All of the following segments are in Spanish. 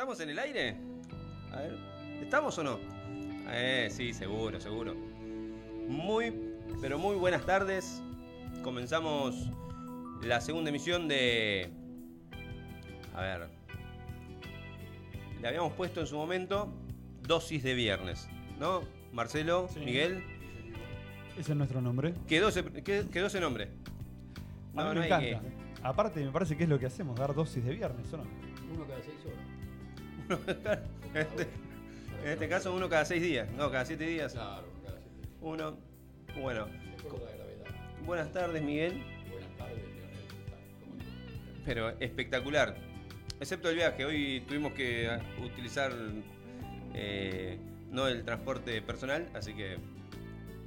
¿Estamos en el aire? A ver, ¿estamos o no? Eh, sí, seguro, seguro. Muy, pero muy buenas tardes. Comenzamos la segunda emisión de... A ver. Le habíamos puesto en su momento dosis de viernes, ¿no? Marcelo, Sí. Miguel. Ese es nuestro nombre. Quedó ese, qued- quedó ese nombre. A mí me hay encanta. Aparte, me parece que es lo que hacemos, dar dosis de viernes, ¿o no? Uno cada seis horas. En este, en este caso uno cada seis días, no, cada siete días. Claro, uno cada siete. Uno. Bueno, buenas tardes Miguel, Buenas tardes, Leonel. Pero espectacular. Excepto el viaje, hoy tuvimos que ah, utilizar eh, no el transporte personal, así que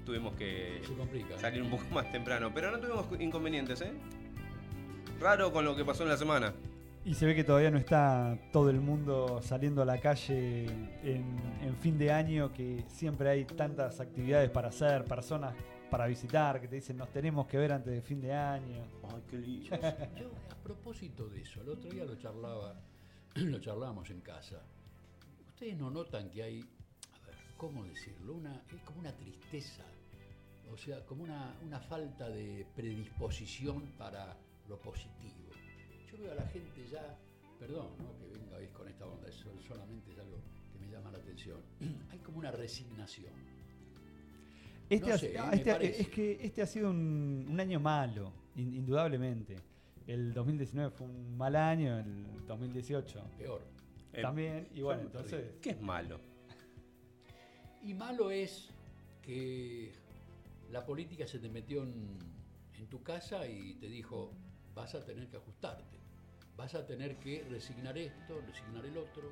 tuvimos que complica. ¿eh? salir un poco más temprano. Pero no tuvimos inconvenientes, ¿eh? Raro con lo que pasó en la semana. Y se ve que todavía no está todo el mundo saliendo a la calle en, en fin de año, que siempre hay tantas actividades para hacer, personas para visitar, que te dicen nos tenemos que ver antes de fin de año. Ay, qué lindo. Yo, a propósito de eso, el otro día lo charlaba, lo charlábamos en casa. ¿Ustedes no notan que hay, a ver, ¿cómo decirlo? Una, es como una tristeza, o sea, como una, una falta de predisposición para lo positivo. Veo a la gente ya, perdón, ¿no? que venga hoy con esta onda, eso solamente es algo que me llama la atención. Hay como una resignación. Este No ha- sé, ah, este ha- es que este ha sido un, un año malo, in- indudablemente. El 2019 fue un mal año, el 2018 Peor. Eh, también. Y bueno, son entonces... ¿Qué es malo? Y malo es que la política se te metió en, en tu casa y te dijo, vas a tener que ajustarte, vas a tener que resignar esto, resignar el otro,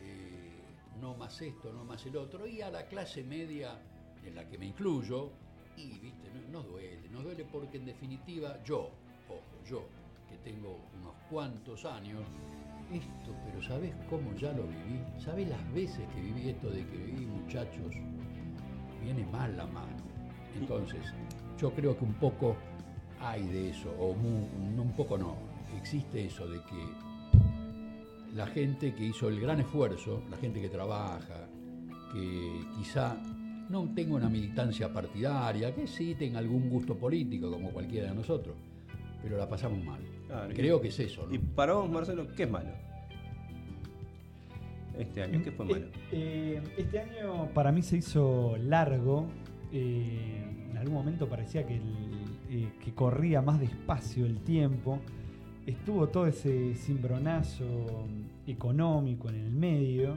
eh, no más esto, no más el otro, y a la clase media, en la que me incluyo, y viste, no- nos duele, nos duele porque en definitiva yo, ojo, yo, que tengo unos cuantos años, esto, pero ¿sabés cómo ya lo viví? ¿Sabés las veces que viví esto de que viví, muchachos? Viene mal la mano. Entonces, yo creo que un poco hay de eso, o un poco no, existe eso de que la gente que hizo el gran esfuerzo, la gente que trabaja, que quizá no tenga una militancia partidaria, que sí tenga algún gusto político como cualquiera de nosotros, pero la pasamos mal. Claro, y- Creo que es eso, ¿no? Y para vos, Marcelo, ¿qué es malo? Este año, ¿qué fue malo? Eh, eh, este año para mí se hizo largo. eh, en algún momento parecía que, el- eh, que corría más despacio el tiempo. Estuvo todo ese cimbronazo económico en el medio.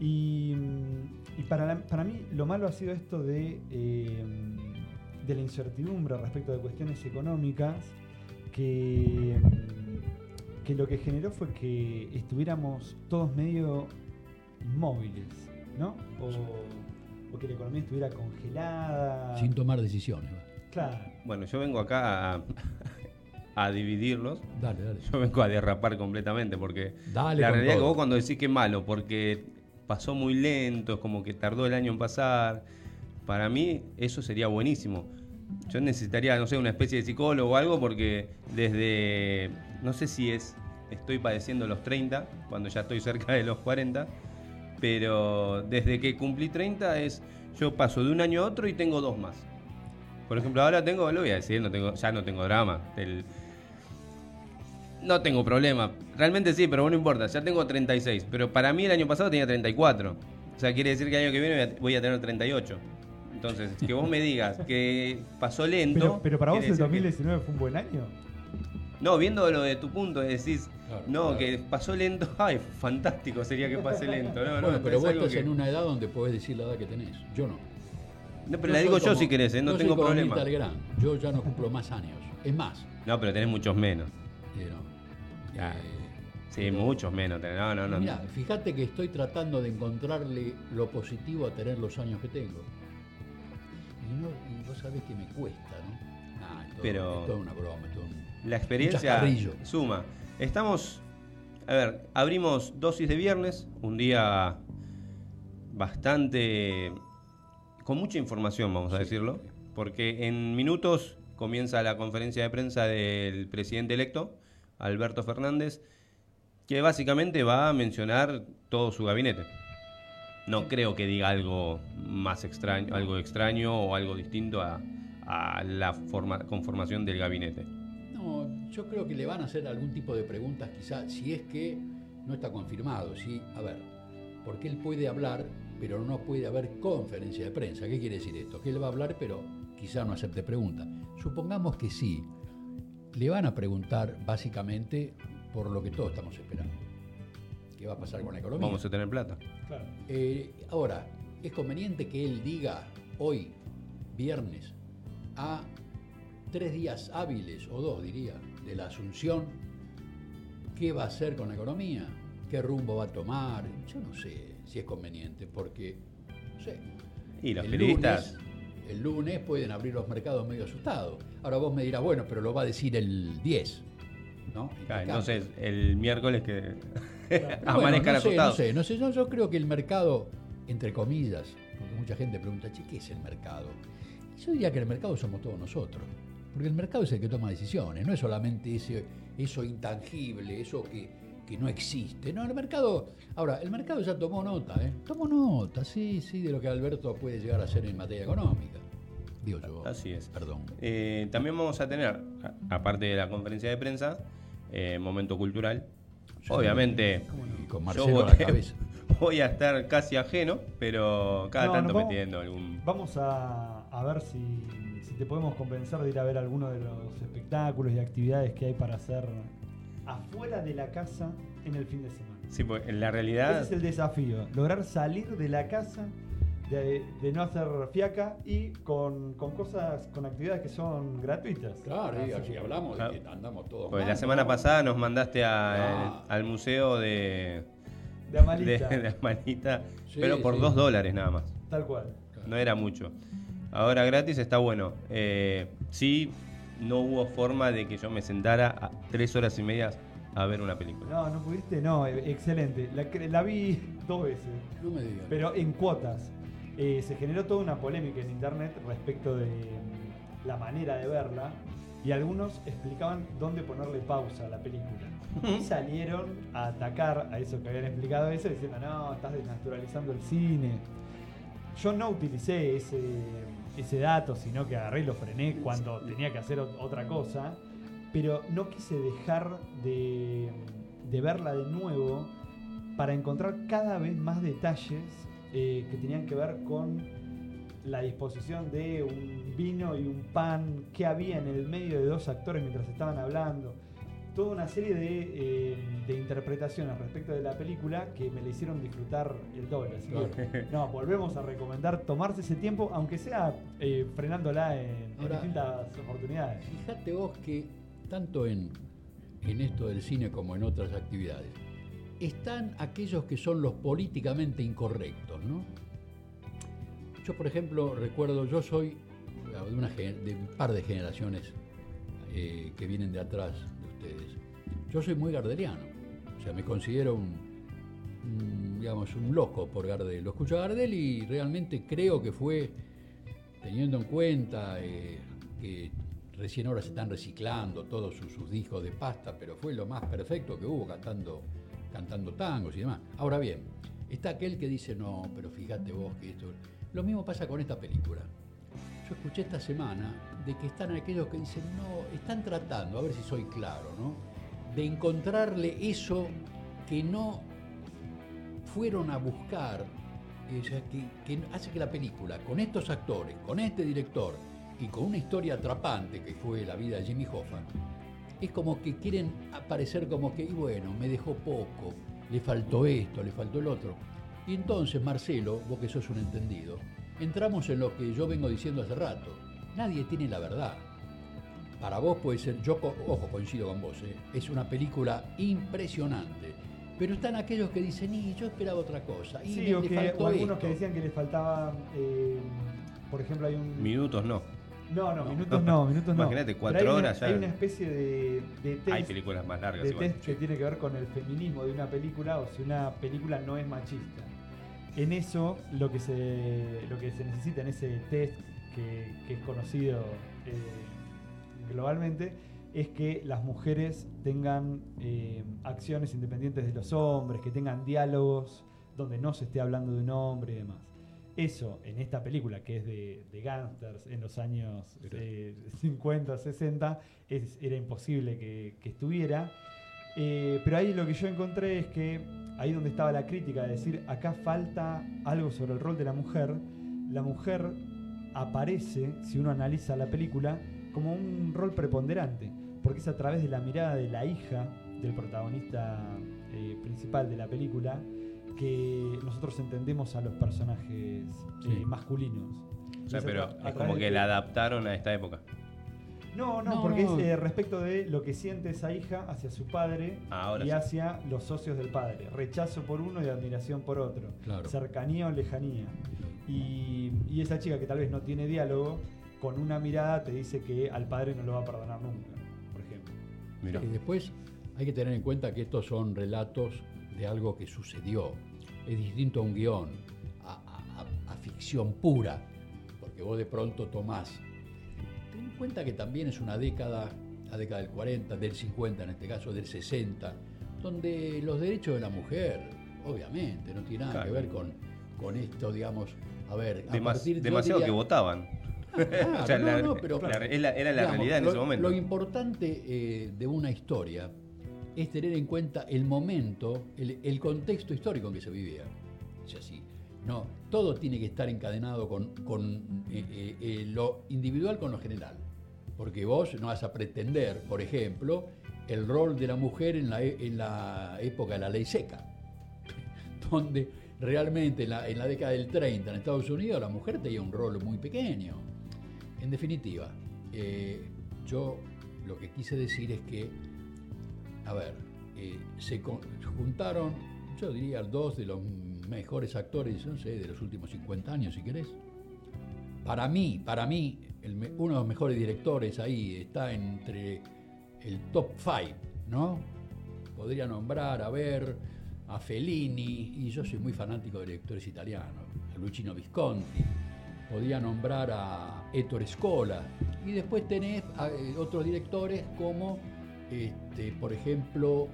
Y, mm, y para, la- para mí lo malo ha sido esto de, eh, de la incertidumbre respecto de cuestiones económicas que, mm, que lo que generó fue que estuviéramos todos medio inmóviles, ¿no? O, o que la economía estuviera congelada. Sin tomar decisiones. Claro. Bueno, yo vengo acá a, a dividirlos. Dale, dale. Yo vengo a derrapar completamente porque Dale la realidad es que todo. vos cuando decís que es malo, porque pasó muy lento, es como que tardó el año en pasar, para mí eso sería buenísimo. Yo necesitaría, no sé, una especie de psicólogo o algo porque desde, no sé si es, estoy padeciendo los 30, cuando ya estoy cerca de los 40, pero desde que cumplí 30 es, yo paso de un año a otro y tengo dos más. Por ejemplo, ahora tengo, lo voy a decir, no tengo, ya no tengo drama. El, no tengo problema. Realmente sí, pero bueno, no importa. Ya tengo 36. Pero para mí el año pasado tenía 34. O sea, quiere decir que el año que viene voy a- tener 38. Entonces, que vos me digas que pasó lento. Pero, pero para vos el decir que- 2019 fue un buen año. No, viendo lo de tu punto, decís, Claro, no, claro. que pasó lento. Ay, fantástico sería que pase lento. No, no, bueno, pero es vos estás que- en una edad donde podés decir la edad que tenés. Yo no. No, pero Yo la digo yo si querés, ¿eh? no yo tengo soy como problema. Yo ya no cumplo más años. Es más, No, pero tenés muchos menos. eh, no. Eh, Sí, muchos menos. No, no, no. Mira, fíjate que estoy tratando de encontrarle lo positivo a tener los años que tengo. Y, no, y vos sabés que me cuesta, ¿no? Nah, es todo, Pero- es toda una broma. es un- La experiencia suma. Estamos, a ver, abrimos dosis de viernes, un día bastante con mucha información, vamos a Sí. decirlo, porque en minutos comienza la conferencia de prensa del presidente electo, Alberto Fernández, que básicamente va a mencionar todo su gabinete. No creo que diga algo más extraño, algo extraño o algo distinto a, a la forma, conformación del gabinete. No, yo creo que le van a hacer algún tipo de preguntas, quizá, si es que no está confirmado. ¿sí? A ver, porque él puede hablar, pero no puede haber conferencia de prensa. ¿Qué quiere decir esto? Que él va a hablar, pero quizá no acepte preguntas. Supongamos que sí. Le van a preguntar básicamente por lo que todos estamos esperando. ¿Qué va a pasar con la economía? Vamos a tener plata. Claro. Eh, ahora, es conveniente que él diga hoy, viernes, a tres días hábiles, o dos diría, de la asunción, qué va a hacer con la economía, qué rumbo va a tomar. Yo no sé si es conveniente, porque, no sé. Y los periodistas, lunes- el lunes pueden abrir los mercados medio asustados. Ahora vos me dirás, bueno, pero lo va a decir el 10. ¿no? Claro, entonces el miércoles que Bueno, amanezcan no sé, no sé, no sé, yo, yo creo que el mercado, entre comillas, porque mucha gente pregunta, che, ¿qué es el mercado? Yo diría que el mercado somos todos nosotros, porque el mercado es el que toma decisiones, no es solamente ese, eso intangible, eso que, que no existe. No, el mercado, ahora, el mercado ya tomó nota, ¿eh? Tomó nota, sí, sí, de lo que Alberto puede llegar a hacer en materia económica. Digo yo. Así es. Perdón. Eh, también vamos a tener, aparte de la conferencia de prensa, eh, momento cultural. Obviamente, Y con yo Marcelo a voy, la cabeza. voy a estar casi ajeno, pero cada No, tanto vamos- metiendo algún. Vamos a, a ver si, si te podemos convencer de ir a ver alguno de los espectáculos y actividades que hay para hacer afuera de la casa en el fin de semana. Sí, porque en la Ese realidad. es el desafío, lograr salir de la casa, de, de no hacer fiaca y con, con cosas, con actividades que son gratuitas. Claro, y Así hablamos Claro. de que andamos todos mal, la semana ¿no? pasada nos mandaste a- Ah. al museo de. De Amalita, de, de Amalita, Sí, pero por sí. dos dólares nada más. tal cual. No era mucho. Ahora gratis está bueno. Eh, sí, no hubo forma de que yo me sentara a tres horas y media a ver una película. No, no pudiste, no, e- excelente. La, vi dos veces. No me digas. pero en cuotas. Eh, se generó toda una polémica en internet respecto de mm, la manera de verla y algunos explicaban dónde ponerle pausa a la película. Y salieron a atacar a eso que habían explicado eso diciendo, no, estás desnaturalizando el cine. Yo no utilicé ese, ese dato, sino que agarré y lo frené cuando tenía que hacer ot- otra cosa, pero no quise dejar de, de verla de nuevo para encontrar cada vez más detalles eh, que tenían que ver con la disposición de un vino y un pan, que había en el medio de dos actores mientras estaban hablando. Toda una serie de, eh, de interpretaciones respecto de la película que me le hicieron disfrutar el doble. Así que, no, volvemos a recomendar tomarse ese tiempo, aunque sea eh, frenándola en, distintas oportunidades. Fíjate vos que tanto en, en esto del cine como en otras actividades, están aquellos que son los políticamente incorrectos, ¿no? Yo, por ejemplo, recuerdo, yo soy de, una, de un par de generaciones eh, que vienen de atrás Yo soy muy gardeliano, o sea, me considero un, un, digamos, un loco por Gardel. Lo escucho a Gardel y realmente creo que fue, teniendo en cuenta eh, que recién ahora se están reciclando todos sus, sus discos de pasta, pero fue lo más perfecto que hubo cantando, cantando tangos y demás. Ahora bien, está aquel que dice, no, pero fíjate vos que esto... Lo mismo pasa con esta película. Escuché esta semana de que están aquellos que dicen, no, están tratando, a ver si soy claro, ¿no? De encontrarle eso que no fueron a buscar, eh, que hace que la película, con estos actores, con este director y con una historia atrapante que fue la vida de Jimmy Hoffa, es como que quieren aparecer como que, y bueno, me dejó poco, le faltó esto, le faltó el otro. Y entonces, Marcelo, vos que sos un entendido, entramos en lo que yo vengo diciendo hace rato. Nadie tiene la verdad. Para vos puede ser, yo, ojo, coincido con vos, ¿eh? es una película impresionante. Pero están aquellos que dicen, y yo esperaba otra cosa. Y Sí, le- o, le que, faltó o algunos esto". que decían que les faltaba, eh, por ejemplo, hay un... Minutos no. No, no, minutos no, minutos no. Imagínate, cuatro hay una- horas ya. Hay una especie de, de test, Hay películas más largas de igual. test que tiene que ver con el feminismo de una película o si una película no es machista. En eso, lo que se, lo que se necesita en ese test que, que es conocido eh, globalmente, es que las mujeres tengan eh, acciones independientes de los hombres, que tengan diálogos donde no se esté hablando de un hombre y demás. Eso en esta película, que es de, de gangsters en los años eh, 50, 60, es- era imposible que, que estuviera. Eh, pero ahí lo que yo encontré es que ahí donde estaba la crítica, de decir, acá falta algo sobre el rol de la mujer, la mujer aparece, si uno analiza la película, como un rol preponderante, porque es a través de la mirada de la hija del protagonista eh, principal de la película que nosotros entendemos a los personajes eh, masculinos. O sea, pero es como que la adaptaron a esta época. No, no, No, porque no. es eh, respecto de lo que siente esa hija hacia su padre Ahora y sí. hacia los socios del padre. Rechazo por uno y admiración por otro. Claro. Cercanía o lejanía. Y, y esa chica que tal vez no tiene diálogo, con una mirada te dice que al padre no lo va a perdonar nunca, por ejemplo. Mirá. Y después hay que tener en cuenta que estos son relatos de algo que sucedió. Es distinto a un guion, a, a- a- a ficción pura, porque vos de pronto tomás. Ten en cuenta que también es una década, la década del 40, del 50 en este caso, del 60, donde los derechos de la mujer, obviamente, no tiene nada que ver con, con esto, digamos, a ver, a Demas- partir demasiado diría- que votaban. Claro, O sea, no, la- no, pero era, la Digamos, realidad en lo, ese momento. Lo importante eh, de una historia es tener en cuenta el momento, el, el contexto histórico en que se vivía. O sea, sí, no, todo tiene que estar encadenado con, eh, eh, eh, lo individual con lo general. Porque vos no vas a pretender, por ejemplo, el rol de la mujer en la, e- en la época de la ley seca, donde realmente en la, en la década del 30 en Estados Unidos la mujer tenía un rol muy pequeño. En definitiva, yo lo que quise decir es que, a ver, se juntaron, yo diría, dos de los mejores actores, no sé, de los últimos 50 años, si querés. Para mí, para mí, uno de los mejores directores ahí está entre el top 5, ¿no? Podría nombrar, a ver, a Fellini, y yo soy muy fanático de directores italianos, a Luchino Visconti, podría nombrar a Ettore Scola, y después tenés eh, otros directores como, este, por ejemplo,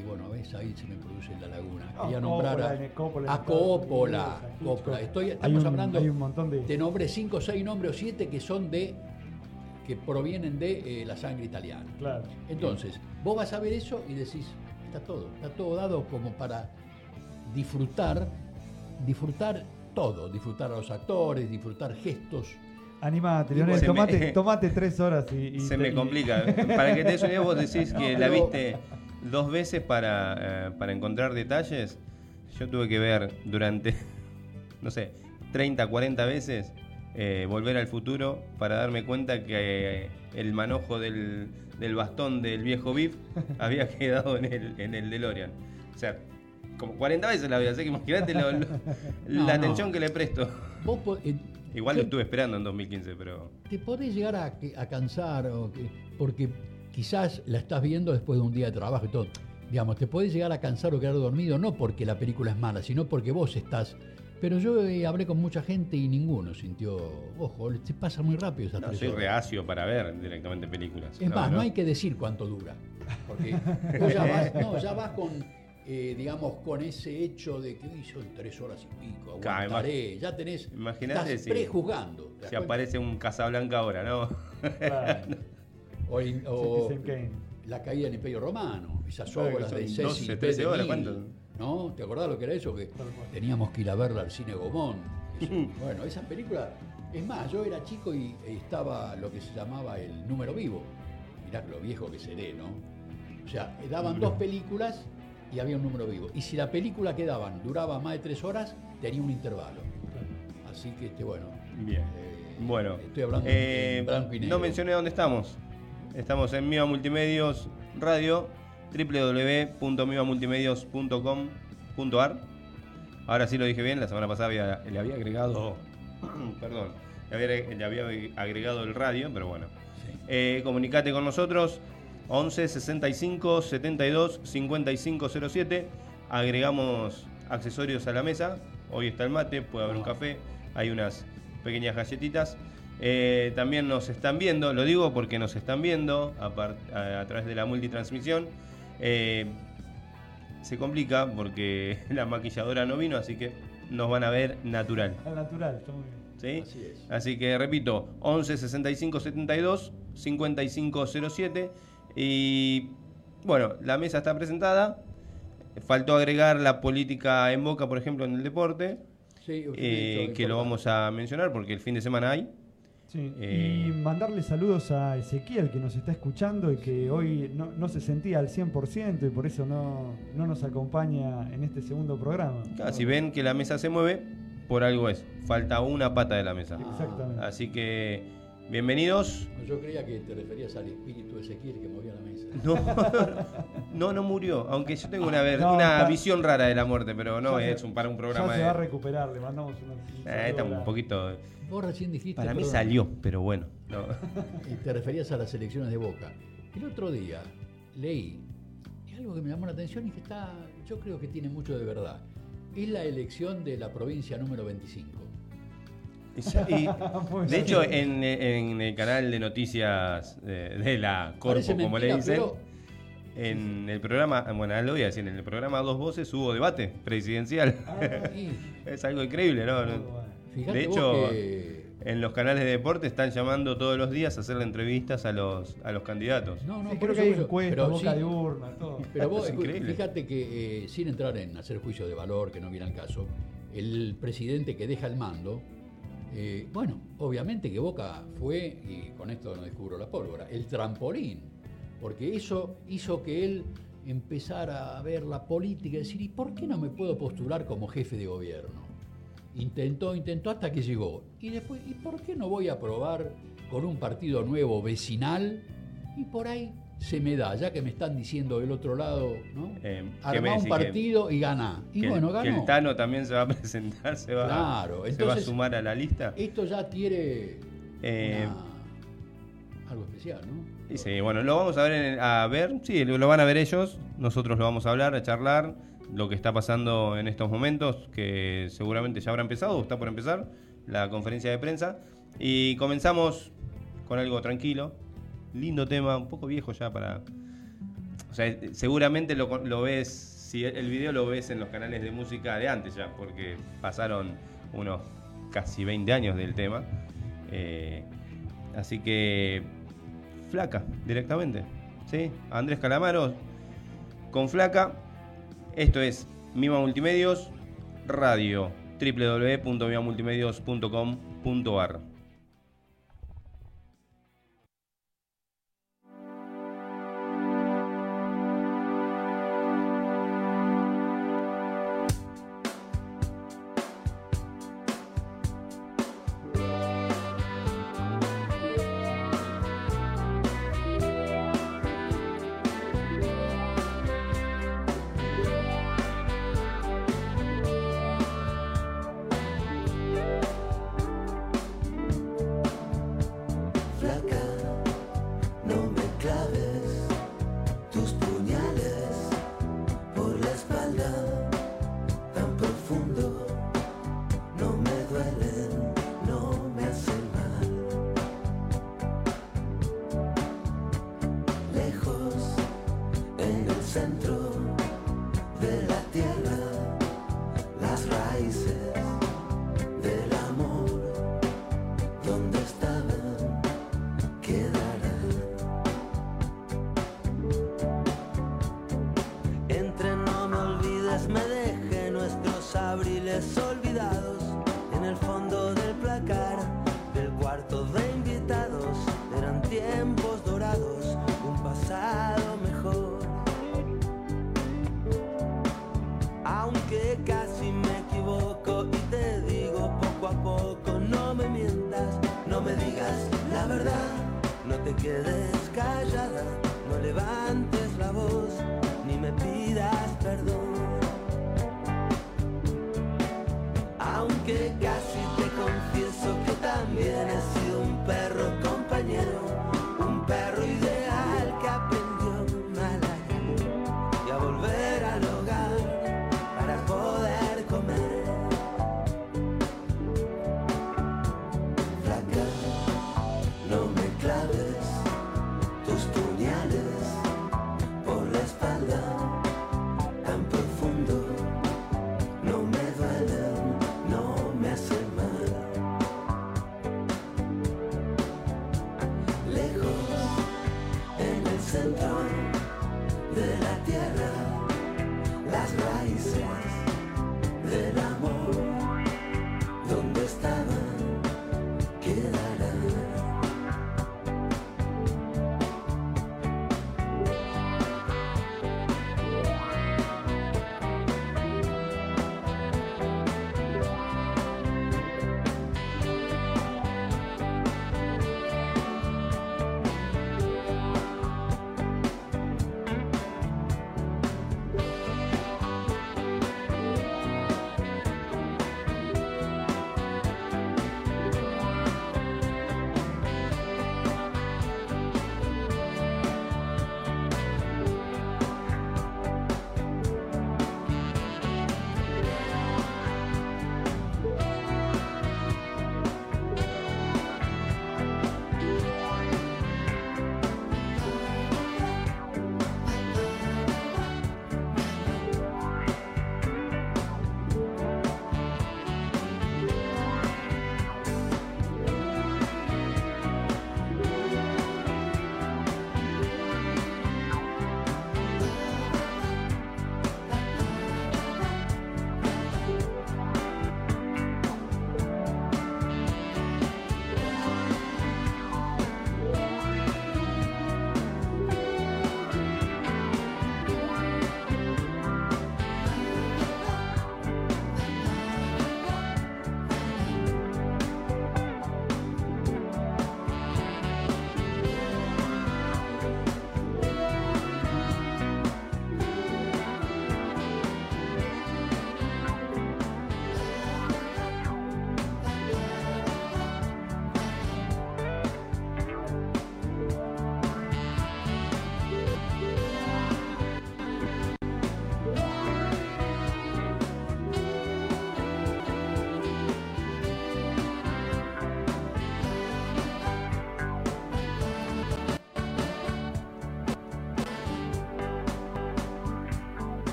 eh, bueno, ves, ahí se me produce la laguna. Quería Ah, nombrar Coppola, a, a Coppola. Coppola. Estoy, Hay estamos un- hablando, hay un montón de- te nombré cinco, seis nombres o siete que son de, que provienen de eh, la sangre italiana. Claro. Entonces, vos vas a ver eso y decís, está todo, está todo dado como para disfrutar, disfrutar todo, disfrutar a los actores, disfrutar gestos. Animate, Y Leonel, tomate, me- tomate tres horas y. y Se te- me y- complica. Para que te des vos decís No, que la viste dos veces para, eh, para encontrar detalles. Yo tuve que ver durante, no sé, 30, 40 veces eh, Volver al Futuro para darme cuenta que eh, el manojo del, del bastón del viejo Biff había quedado en el, en el DeLorean. O sea, como 40 veces la vi, así que imagínate No, la no. atención que le presto. Vos eh, Igual lo estuve esperando en 2015, pero... te podés llegar a, a cansar o que- porque quizás la estás viendo después de un día de trabajo y todo. Digamos, te podés llegar a cansar o quedar dormido no porque la película es mala, sino porque vos estás. Pero yo eh, hablé con mucha gente y ninguno sintió, ojo, se pasa muy rápido esas No, soy horas". reacio para ver directamente películas. Es más, no hay que decir cuánto dura. Porque vos ya vas, no, ya vas con, eh, digamos, con ese hecho de que "Uy, son tres horas y pico, Claro, aguantaré, ya tenés, imagínate estás si- prejuzgando. ¿te Si cuenta? aparece un Casablanca ahora, ¿no? Claro. O, la caída del Imperio Romano, esas obras de 12, Cecil 13 B. horas, DeMille, ¿cuánto? ¿No? ¿Te acordás lo que era eso? Que teníamos que ir a verla al cine Gomón. Bueno, esa película, es más, yo era chico y estaba lo que se llamaba el número vivo. Mirá lo viejo que seré, ¿no? O sea, daban dos películas y había un número vivo. Y si la película que daban duraba más de tres horas, tenía un intervalo. Así que, este, bueno. Bien. eh, Bueno, Estoy hablando eh, en blanco y negro. no mencioné dónde estamos. Estamos en Miva Multimedios Radio, www.mivamultimedios.com.ar. Ahora sí lo dije bien, la semana pasada había- le había agregado, perdón, le había, le había agregado el radio, pero bueno. Sí. Eh, comunicate con nosotros 11 65 72 55 07. Agregamos accesorios a la mesa. Hoy está el mate, puede haber un café, hay unas pequeñas galletitas. Eh, también nos están viendo, lo digo porque nos están viendo a, a través de la multitransmisión. Eh, se complica porque la maquilladora no vino, así que nos van a ver natural. Al natural, está muy bien. ¿Sí? Así, que repito, 11 65 72 55 07. Y bueno, la mesa está presentada. Faltó agregar la política en boca, por ejemplo, en el deporte. Sí, eh, que lo vamos a mencionar porque el fin de semana hay. Eh, y mandarle saludos a Ezequiel que nos está escuchando y que hoy no, se sentía al 100% y por eso no, nos acompaña en este segundo programa. si ven que la mesa se mueve, por algo es. Falta una pata de la mesa. Exactamente. Así que, bienvenidos. Yo creía que te referías al espíritu de Ezequiel que movía la mesa. No, no, murió. Aunque yo tengo una, una visión rara de la muerte, pero no es un, para un programa. Ya se va a recuperar, le mandamos una. Eh, está un poquito. Vos recién dijiste. Para mí salió, pero bueno. Y te referías a las elecciones de Boca. El otro día leí, y algo que me llamó la atención y que está, yo creo que tiene mucho de verdad. Es la elección de la provincia número 25. de hecho, en, el canal de noticias de, la Corpo, como le dicen, en el programa, bueno, lo voy a decir, en el programa Dos Voces hubo debate presidencial. Ah, es algo increíble, ¿no? de hecho, en los canales de deporte están llamando todos los días a hacerle entrevistas a los, a los candidatos. No, no, creo que hay encuestas, boca de urna, todo. Pero vos, fíjate que eh, sin entrar en hacer juicio de valor, que no viene al caso, el presidente que deja el mando, eh, bueno, obviamente que Boca fue, y con esto no descubro la pólvora, el trampolín, porque eso hizo que él empezara a ver la política y decir, ¿y por qué no me puedo postular como jefe de gobierno? Intentó, intentó hasta que llegó. Y después, ¿y por qué no voy a probar con un partido nuevo vecinal? Y por ahí se me da, ya que me están diciendo del otro lado, ¿no? Eh, un partido y gana. Y bueno, ganó. Que el Tano también se va a presentar, se va, claro, se va a sumar a la lista. Esto ya tiene eh, algo especial, ¿no? Sí, bueno, lo vamos a ver, a ver, sí, lo van a ver ellos, nosotros lo vamos a hablar, a charlar lo que está pasando en estos momentos, que seguramente ya habrá empezado o está por empezar la conferencia de prensa. Y comenzamos con algo tranquilo, lindo tema, un poco viejo ya para... O sea, seguramente lo, ves, si el video lo ves en los canales de música de antes ya, porque pasaron unos casi 20 años del tema. Eh, así que, flaca, directamente. ¿sí? Andrés Calamaro con flaca esto es Mima Multimedios Radio, www.mimamultimedios.com.ar.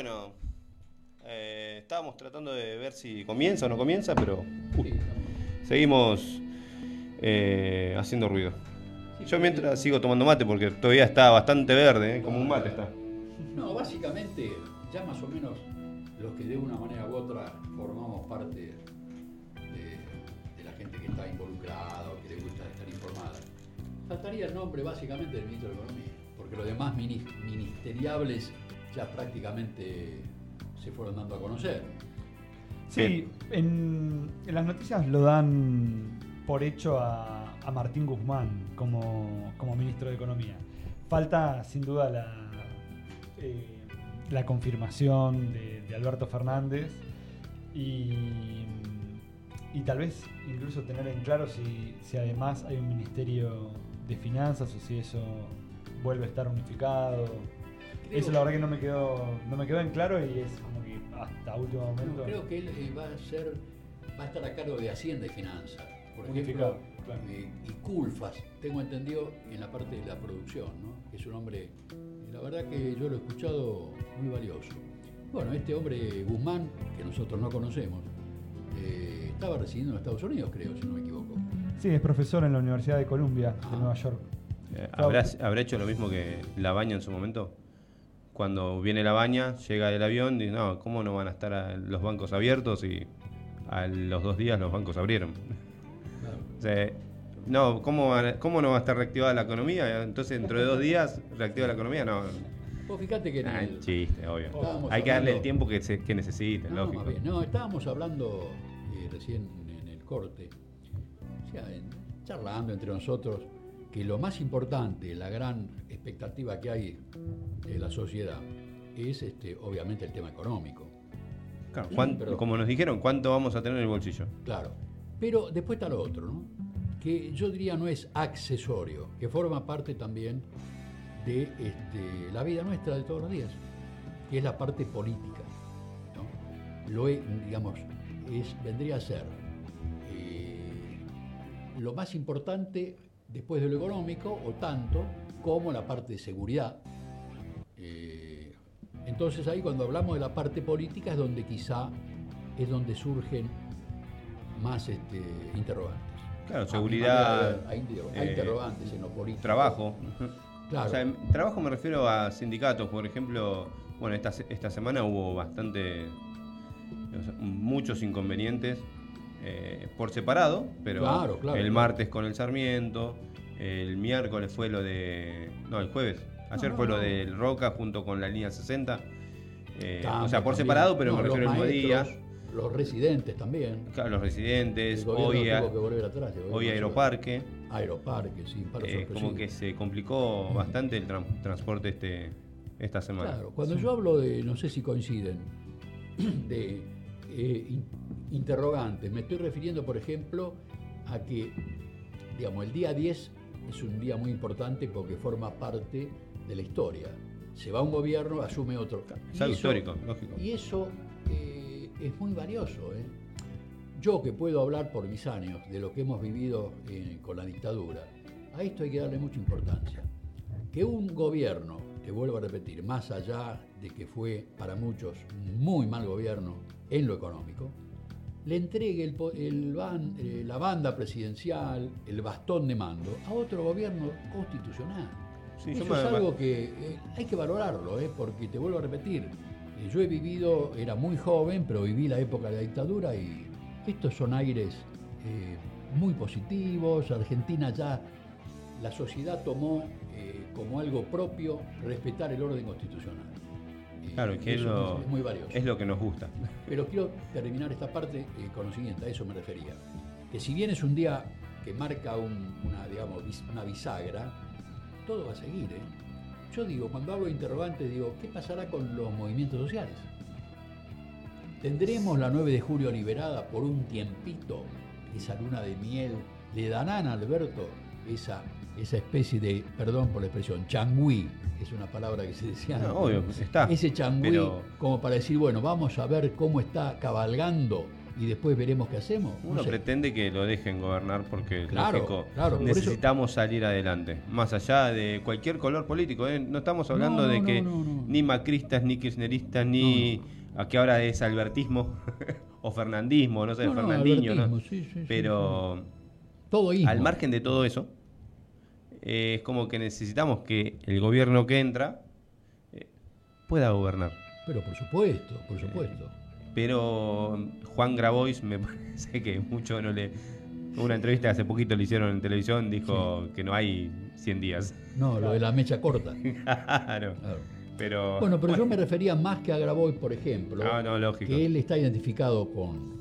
bueno, eh, estábamos tratando de ver si comienza o no comienza, pero seguimos eh, haciendo ruido. Yo mientras sigo tomando mate porque todavía está bastante verde, eh, como un mate está. No, básicamente ya más o menos los que de una manera u otra formamos parte de, la gente que está involucrada o que le gusta estar informada. Faltaría el nombre básicamente del ministro de Economía, porque los demás ministeriables ya prácticamente se fueron dando a conocer. Sí, en, las noticias lo dan por hecho a, Martín Guzmán como, ministro de Economía. Falta sin duda la, eh, la confirmación de, Alberto Fernández y, y, tal vez incluso tener en claro si, si además hay un ministerio de finanzas o si eso vuelve a estar unificado. Eso la verdad que no me quedó, no me quedó en claro y es como que hasta último momento. creo que él eh, va a ser, va a estar a cargo de Hacienda y Finanzas, por ejemplo, eh, y Culfas, tengo entendido en la parte de la producción, ¿no? es un hombre, la verdad que yo lo he escuchado muy valioso. Bueno, este hombre Guzmán, que nosotros no conocemos, eh, estaba residiendo en Estados Unidos, creo, si no me equivoco. Sí, es profesor en la Universidad de Columbia, de Nueva York. ¿Habrá, ¿Habrá hecho lo mismo que Labaña en su momento? Cuando viene la baña, llega del avión y dice, no, ¿cómo no van a estar los bancos abiertos? Y a los dos días los bancos abrieron. no, ¿cómo, ¿cómo no va a estar reactivada la economía? Entonces, dentro de dos días, reactiva la economía, no. Vos fíjate que... Ah, chiste, obvio. Hay que darle el tiempo que, se, que necesite, no, lógico. No, estábamos hablando eh, recién en el corte, o sea, charlando entre nosotros, que lo más importante, la gran expectativa que hay de la sociedad es este, obviamente el tema económico. Claro, como nos dijeron, ¿cuánto vamos a tener en el bolsillo? Claro. Pero después está lo otro, ¿no? que yo diría no es accesorio, que forma parte también de este, la vida nuestra de todos los días, que es la parte política. ¿no? Lo digamos, es, vendría a ser eh, lo más importante después de lo económico, o tanto como la parte de seguridad. Eh, entonces ahí cuando hablamos de la parte política es donde quizá es donde surgen más este, interrogantes. Claro, Ah, seguridad, Hay, hay eh, interrogantes en lo político. trabajo. Claro. O sea, en trabajo me refiero a sindicatos, por ejemplo, bueno, esta, esta semana hubo bastante, o sea, muchos inconvenientes eh, por separado, pero Claro, claro, el martes con el Sarmiento, el miércoles fue lo de, no, el jueves, ayer no, fue lo del Roca junto con la línea 60, eh, También, o sea, por separado, pero No, me refiero al mismo día, Los residentes también. Claro, los residentes, hoy, a- atrás. hoy Aeroparque. Aeroparque, sí, Eh, como que se complicó bastante el tran- transporte este esta semana. Claro, cuando yo hablo de, no sé si coinciden, de eh, in- interrogantes, me estoy refiriendo, por ejemplo, a que, digamos, el día 10 es un día muy importante porque forma parte de la historia. Se va un gobierno, asume otro. Es algo histórico, lógico. Y eso eh, es muy valioso. ¿eh? Yo que puedo hablar por mis años de lo que hemos vivido eh, con la dictadura, a esto hay que darle mucha importancia. Que un gobierno, te vuelvo a repetir, más allá de que fue para muchos muy mal gobierno en lo económico, le entregue el po- el ban- eh, la banda presidencial, el bastón de mando, a otro gobierno constitucional. Sí, Eso es algo que eh, hay que valorarlo, ¿eh? porque te vuelvo a repetir, eh, yo he vivido, era muy joven, pero viví la época de la dictadura y estos son aires muy positivos. Argentina ya, la sociedad tomó como algo propio respetar el orden constitucional. Claro, que es eso lo, es muy valioso. es lo que nos gusta. Pero quiero terminar esta parte eh, con lo siguiente, a eso me refería. Que si bien es un día que marca un- una, digamos, bis- una bisagra, todo va a seguir. ¿eh? Yo digo, cuando hablo de interrogantes, digo, ¿qué pasará con los movimientos sociales? ¿Tendremos la 9 de julio liberada por un tiempito? Esa luna de miel. ¿Le darán a Alberto esa, esa especie de, perdón por la expresión, changüí? Es una palabra que se decía. No, obvio, está. Ese changüí Pero como para decir, bueno, vamos a ver cómo está cabalgando y después veremos qué hacemos. No uno sé. pretende que lo dejen gobernar porque Claro, lógico, claro, eso- necesitamos salir adelante. Más allá de cualquier color político. ¿eh? No estamos hablando No, de no, que no, no. ni macristas, ni kirchneristas, ni a que ahora es albertismo o fernandismo, no sé, No, no, Fernandinho, ¿no? sí, sí, Pero Todo ismo. al margen de todo eso, eh, es como que necesitamos que el gobierno que entra eh, pueda gobernar. Pero por supuesto, por supuesto. Pero Juan Grabois me parece que mucho no le... Una entrevista que hace poquito le hicieron en televisión, dijo que no hay 100 días. No, lo de la mecha corta. Claro. Claro. Pero... Bueno, pero yo me refería más que a Grabois, por ejemplo, No, no, lógico. que él está identificado con,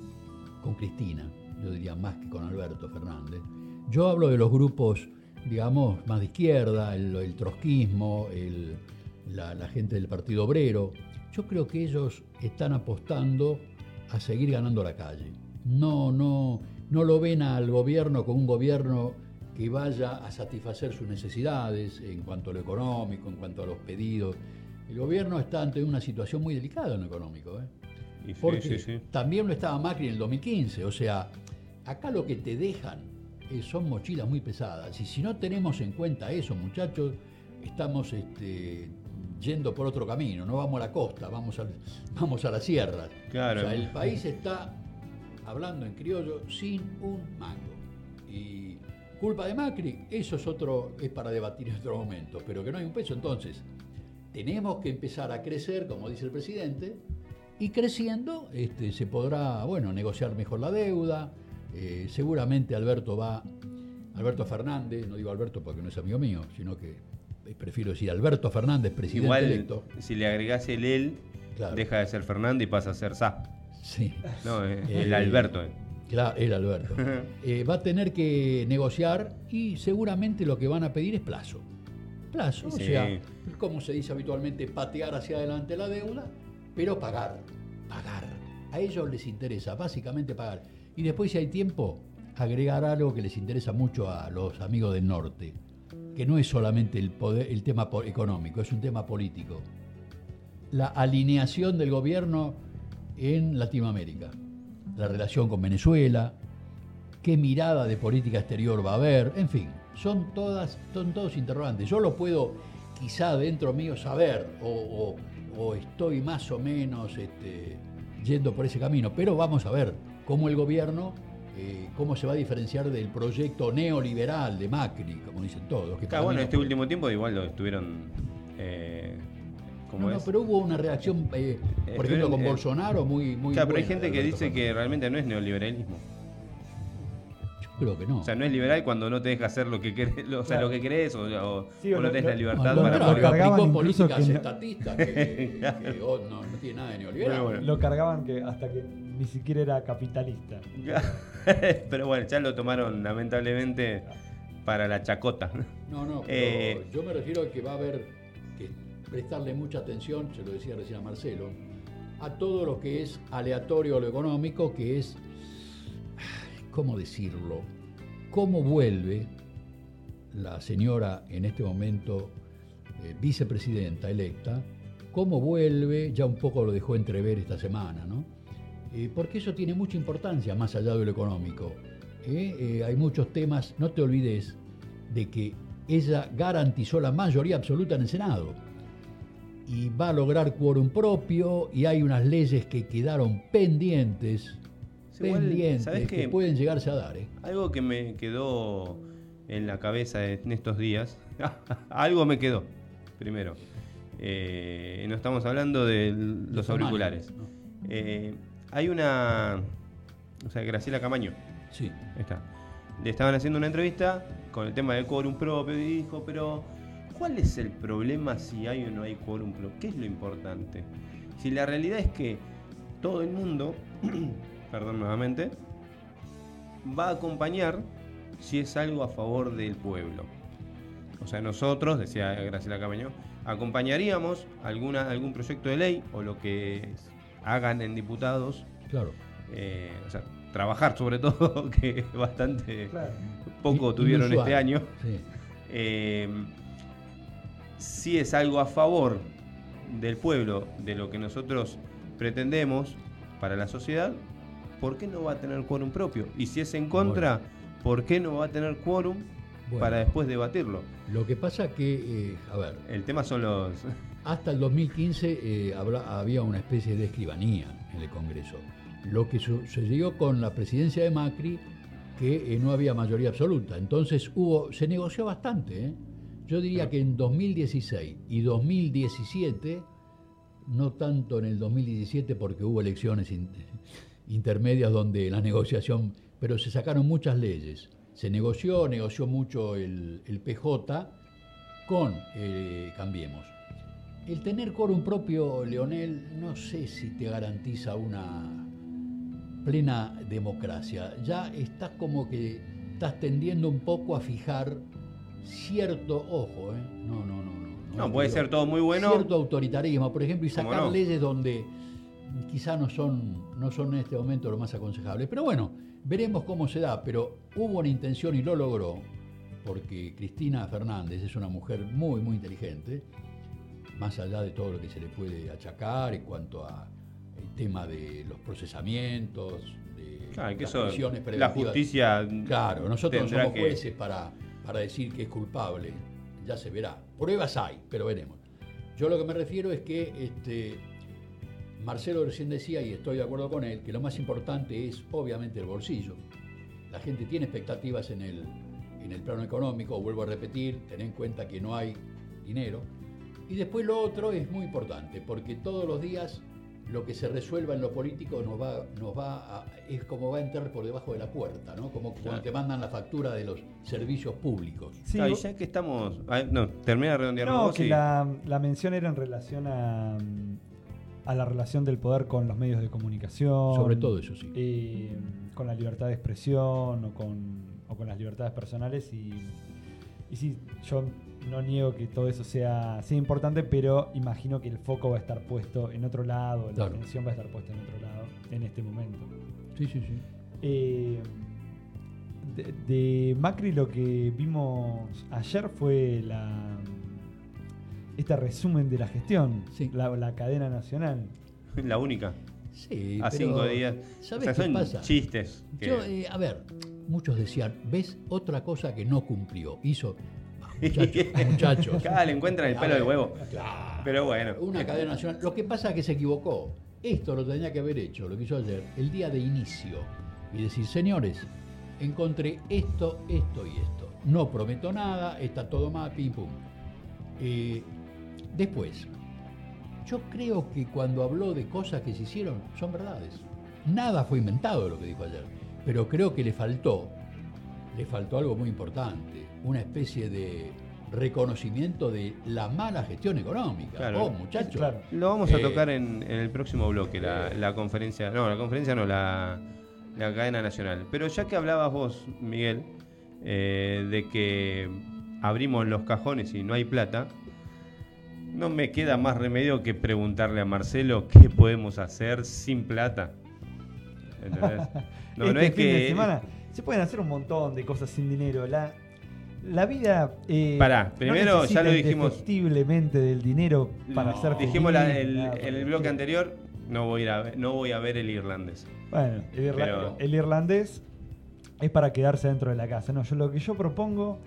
con Cristina, yo diría más que con Alberto Fernández. Yo hablo de los grupos, digamos, más de izquierda, el, el trotskismo, el- la, la gente del Partido Obrero. Yo creo que ellos están apostando a seguir ganando la calle. No, no, no lo ven al gobierno como un gobierno que vaya a satisfacer sus necesidades en cuanto a lo económico, en cuanto a los pedidos. El gobierno está ante una situación muy delicada en lo económico. ¿eh? Y sí, Porque sí, sí. también lo estaba Macri en el 2015. O sea, acá lo que te dejan eh, son mochilas muy pesadas. Y si no tenemos en cuenta eso, muchachos, estamos este, yendo por otro camino. No vamos a la costa, vamos, al- vamos a las sierras. Claro. O sea, el país está, hablando en criollo, sin un mango. Y culpa de Macri, eso es otro, es para debatir en otro momento. Pero que no hay un peso. Entonces, tenemos que empezar a crecer, como dice el presidente, y creciendo este, se podrá, bueno, negociar mejor la deuda. Eh, seguramente Alberto va, Alberto Fernández, no digo Alberto porque no es amigo mío, sino que prefiero decir Alberto Fernández, presidente Igual, electo. si le agregás el él, Claro. deja de ser Fernando y pasa a ser Sa. Sí, No, eh, el Eh, Alberto. eh. claro, era Alberto. Va a tener que negociar y seguramente lo que van a pedir es plazo. Plazo, Sí. o sea, como se dice habitualmente, patear hacia adelante la deuda, pero pagar, pagar. A ellos les interesa básicamente pagar. Y después, si hay tiempo, agregar algo que les interesa mucho a los amigos del norte, que no es solamente el, poder, el tema económico, es un tema político. La alineación del gobierno en Latinoamérica, la relación con Venezuela, qué mirada de política exterior va a haber, en fin, Son todas, son todos interrogantes. Yo lo puedo quizá dentro mío saber o, o- o estoy más o menos este, yendo por ese camino, pero vamos a ver cómo el gobierno, eh, cómo se va a diferenciar del proyecto neoliberal de Macri, como dicen todos. que Claro, bueno, no este fue- último tiempo igual lo estuvieron. Eh, ¿Cómo No, no, pero hubo una reacción, eh, por ejemplo, con eh, Bolsonaro muy, muy claro, pero hay buena gente que dice que realmente no es neoliberalismo. Yo creo que no. O sea, no es liberal cuando no te deja hacer lo que querés, o sea, Claro. lo que querés o, o- Sí, o o no lo- tenés la libertad para lo lo poder- cargaban políticas que no- estatistas que, que, oh, no, no tiene nada de neoliberal. Pero bueno. Lo cargaban que hasta que ni siquiera era capitalista. pero bueno, ya lo tomaron lamentablemente para la chacota. No, no, pero Eh, yo me refiero a que va a haber que prestarle mucha atención, se lo decía recién a Marcelo, a todo lo que es aleatorio a lo económico, que es, ¿cómo decirlo? ¿Cómo vuelve la señora en este momento eh, vicepresidenta electa? ¿Cómo vuelve? Ya un poco lo dejó entrever esta semana, ¿no? Eh, porque eso tiene mucha importancia más allá de lo económico. ¿eh? Eh, hay muchos temas, no te olvides de que ella garantizó la mayoría absoluta en el Senado y va a lograr quórum propio y hay unas leyes que quedaron pendientes, Sí, pendientes, ¿sabés que pueden llegarse a dar. ¿eh? Algo que me quedó en la cabeza en estos días, algo me quedó, primero. Eh, no estamos hablando de los auriculares. Eh, hay una, o sea, Graciela Camaño, Sí, está. Le estaban haciendo una entrevista con el tema del quórum propio y dijo, pero ¿cuál es el problema si hay o no hay quórum propio? ¿Qué es lo importante? Si la realidad es que todo el mundo, perdón nuevamente, va a acompañar si es algo a favor del pueblo. O sea, nosotros, decía Graciela Camaño, acompañaríamos alguna, algún proyecto de ley o lo que hagan en diputados claro. eh, o sea, trabajar sobre todo, que bastante Claro. poco In- tuvieron inusual. este año. Sí. Eh, si es algo a favor del pueblo, de lo que nosotros pretendemos para la sociedad, ¿por qué no va a tener quórum propio? Y si es en contra, ¿por qué no va a tener quórum Bueno. para después debatirlo? Lo que pasa que, eh, a ver, El tema son los... Hasta el 2015 eh, habla- había una especie de escribanía en el Congreso. Lo que sucedió con la presidencia de Macri, que eh, no había mayoría absoluta. Entonces hubo, se negoció bastante. ¿eh? Yo diría que en 2016 y 2017, no tanto en el 2017 porque hubo elecciones in- intermedias donde la negociación, pero se sacaron muchas leyes. Se negoció, negoció mucho el, el PJ con Cambiemos. El tener quórum propio, Leonel, no sé si te garantiza una plena democracia. Ya estás como que estás tendiendo un poco a fijar cierto, ojo, ¿eh? no, no, no, no. No, puede ser todo muy bueno. Cierto autoritarismo, por ejemplo, y ¿Cómo sacar no? leyes donde quizá no son, no son en este momento lo más aconsejable. Pero bueno, veremos cómo se da. Pero hubo una intención y lo logró, porque Cristina Fernández es una mujer muy, muy inteligente, más allá de todo lo que se le puede achacar en cuanto a el tema de los procesamientos, de Claro, que las eso, prisiones la justicia... Claro, nosotros no somos que- jueces para, para decir que es culpable. Ya se verá. Pruebas hay, pero veremos. Yo lo que me refiero es que este, Marcelo recién decía, y estoy de acuerdo con él, que lo más importante es obviamente el bolsillo. La gente tiene expectativas en el, en el plano económico, vuelvo a repetir, ten en cuenta que no hay dinero. Y después lo otro es muy importante, porque todos los días lo que se resuelva en lo político nos va, nos va a- es como va a entrar por debajo de la puerta, ¿no? Como cuando Claro. te mandan la factura de los servicios públicos. Sí, Ah, y ya que estamos... no, termina de redondear no, vos que la, la mención era en relación a, a la relación del poder con los medios de comunicación. Sobre todo eso, sí. eh, con la libertad de expresión o con, o con las libertades personales. Y, y sí, yo no niego que todo eso sea, sea importante, pero imagino que el foco va a estar puesto en otro lado, Claro. la atención va a estar puesta en otro lado en este momento. Sí, sí, sí. Eh, de, de Macri lo que vimos ayer fue la este resumen de la gestión, Sí. la, la cadena nacional. La única. Sí, A pero cinco días. ¿Sabes o sea, qué son pasa? chistes. que- Yo, eh, a ver, muchos decían, ¿ves otra cosa que no cumplió? Hizo, muchachos, muchachos. Cada le encuentran el pelo del huevo. claro. Pero bueno. Una cadena nacional. Lo que pasa es que se equivocó. Esto lo tenía que haber hecho, lo que hizo ayer, el día de inicio. Y decir, señores, encontré esto, esto y esto. No prometo nada, está todo mal, pim pum. Eh, después, yo creo que cuando habló de cosas que se hicieron, son verdades. Nada fue inventado de lo que dijo ayer. Pero creo que le faltó, le faltó algo muy importante, una especie de reconocimiento de la mala gestión económica. Claro. Oh, muchachos. Claro. Lo vamos a Eh, tocar en, en el próximo bloque, la, la conferencia. No, la conferencia no, la, la cadena nacional. Pero ya que hablabas vos, Miguel, eh, de que abrimos los cajones y no hay plata, no me queda más remedio que preguntarle a Marcelo qué podemos hacer sin plata. ¿Entendés? No, este no es fin de que. semana se pueden hacer un montón de cosas sin dinero. La, la vida. Eh, Pará, primero ya lo dijimos. indefectiblemente del dinero para No. ser Dijimos la- el, en el bloque anterior, no voy, a ir a ver, no voy a ver el irlandés. Bueno, el, irla- Pero- el irlandés es para quedarse dentro de la casa. No, yo lo que yo propongo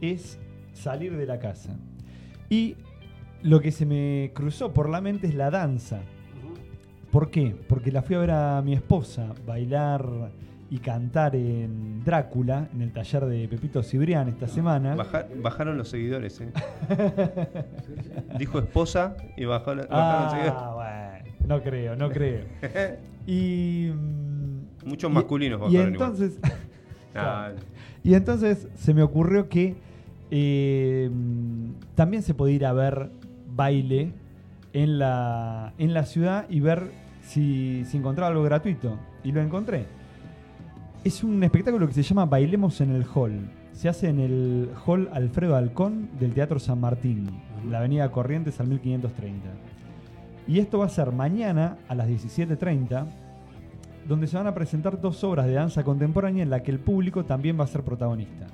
es salir de la casa. Y lo que se me cruzó por la mente es la danza. ¿Por qué? Porque la fui a ver a mi esposa bailar y cantar en Drácula, en el taller de Pepito Cibrián esta semana. Baja- bajaron los seguidores, ¿eh? Dijo esposa y bajó bajaron los seguidores. Ah, bueno, no creo, no creo. Y. mm, Muchos y- masculinos Y bajaron entonces. Ah, Y entonces se me ocurrió que eh, también se podía ir a ver baile en la, en la ciudad y ver si, si encontraba algo gratuito. Y lo encontré. Es un espectáculo que se llama Bailemos en el Hall. Se hace en el Hall Alfredo Alcón del Teatro San Martín, en la avenida Corrientes al 1530. Y esto va a ser mañana a las 17.30 donde se van a presentar dos obras de danza contemporánea en la que el público también va a ser protagonista.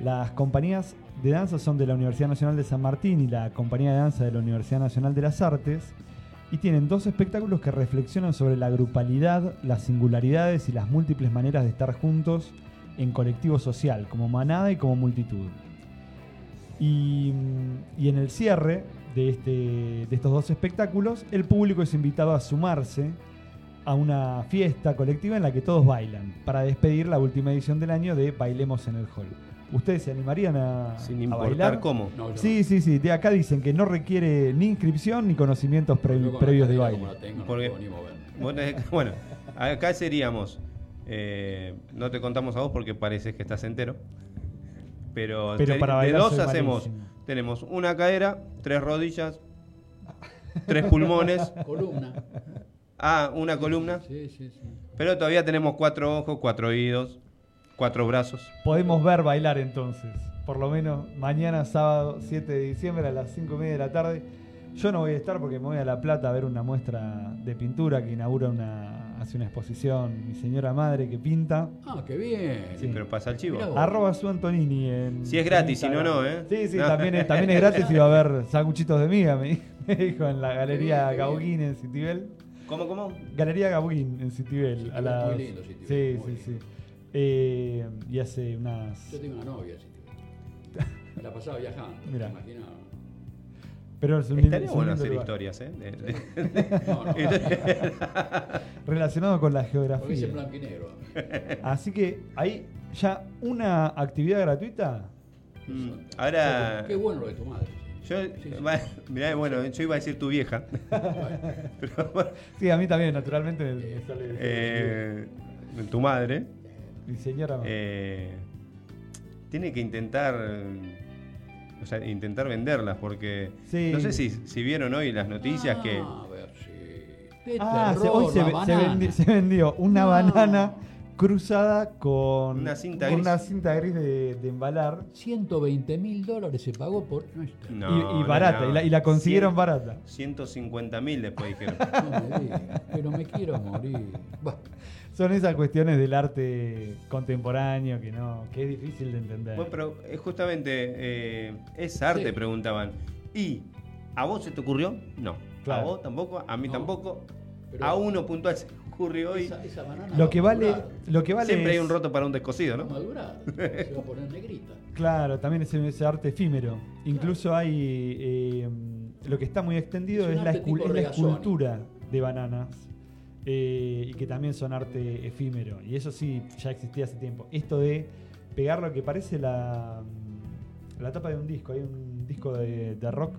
Las compañías de danza son de la Universidad Nacional de San Martín y la Compañía de Danza de la Universidad Nacional de las Artes y tienen dos espectáculos que reflexionan sobre la grupalidad, las singularidades y las múltiples maneras de estar juntos en colectivo social, como manada y como multitud. Y, mm, y en el cierre de, este, de estos dos espectáculos, el público es invitado a sumarse a una fiesta colectiva en la que todos bailan, para despedir la última edición del año de Bailemos en el Hall. ¿Ustedes se animarían a, sin a importar bailar? cómo. No, Sí, sí, sí. De acá dicen que no requiere ni inscripción ni conocimientos. Yo previos de baile. como la tengo, no Porque- puedo ni mover. Vos tenés- Bueno, acá seríamos. eh, no te contamos a vos porque pareces que estás entero. Pero, Pero te- para de bailar dos soy hacemos. malísimo. Tenemos una cadera, tres rodillas, tres pulmones, Columna. ah, una columna. Sí, sí, sí. Pero todavía tenemos cuatro ojos, cuatro oídos, cuatro brazos. Podemos ver bailar entonces. Por lo menos mañana, sábado 7 de diciembre a las 5 y media de la tarde. Yo no voy a estar porque me voy a La Plata a ver una muestra de pintura que inaugura una, hace una exposición mi señora madre que pinta. Ah, qué bien. Sí. Pero pasa el chivo. Arroba su Antonini en. Si es gratis, si no, no, ¿eh? Sí, sí, No. también, es, también es gratis y va a haber sanguchitos de miga, me dijo en la Galería qué Gauguín en Citibel. ¿Cómo, cómo? Galería Gauguín en Citibel. Citibel, a las- muy lindo Citibel, Sí, muy sí, sí. Eh, y hace unas. Yo tengo una novia, así. que- La pasaba viajando. Mirá. ¿te imaginas? Pero es un Estaría es bueno lindo hacer lugar. historias, ¿eh? De- de- No, no. Relacionado con la Porque es geografía. y negro. Así que ahí ya una actividad gratuita. Mm, Ahora. Qué bueno lo de tu madre. Yo, Sí, mirá, bueno, yo iba a decir tu vieja. Pero, bueno, Sí, a mí también, naturalmente me, me sale. eh, tu madre. Eh, tiene que intentar. O sea, intentar venderlas, porque. Sí. No sé si, si vieron hoy las noticias que. Ah, a ver, sí. Ah, se- hoy se, vendió una No. banana cruzada con Una cinta con gris. una cinta gris de, de embalar 120 mil dólares se pagó por nuestra. No, y, barata, no. Y, la, y la consiguieron Cien- barata. 150 mil después dijeron. No me digas, pero me quiero morir. Bah, Son esas cuestiones del arte contemporáneo que no que es difícil de entender. Bueno, pero eh, justamente eh, es arte, Sí. preguntaban. ¿Y a vos se te ocurrió? No. Claro. ¿A vos tampoco? ¿A mí No. tampoco? Pero- a uno puntual. ocurrió y Esa, esa banana Lo que vale, lo que vale siempre hay un roto para un descosido, ¿no? madurar. Se va a poner negrita. Claro, también es ese arte efímero. Incluso hay eh, lo que está muy extendido Es la, es escultura de bananas eh, y que también son arte efímero. Y eso sí, ya existía hace tiempo. Esto de pegar lo que parece la, la tapa de un disco. Hay un disco de, de rock.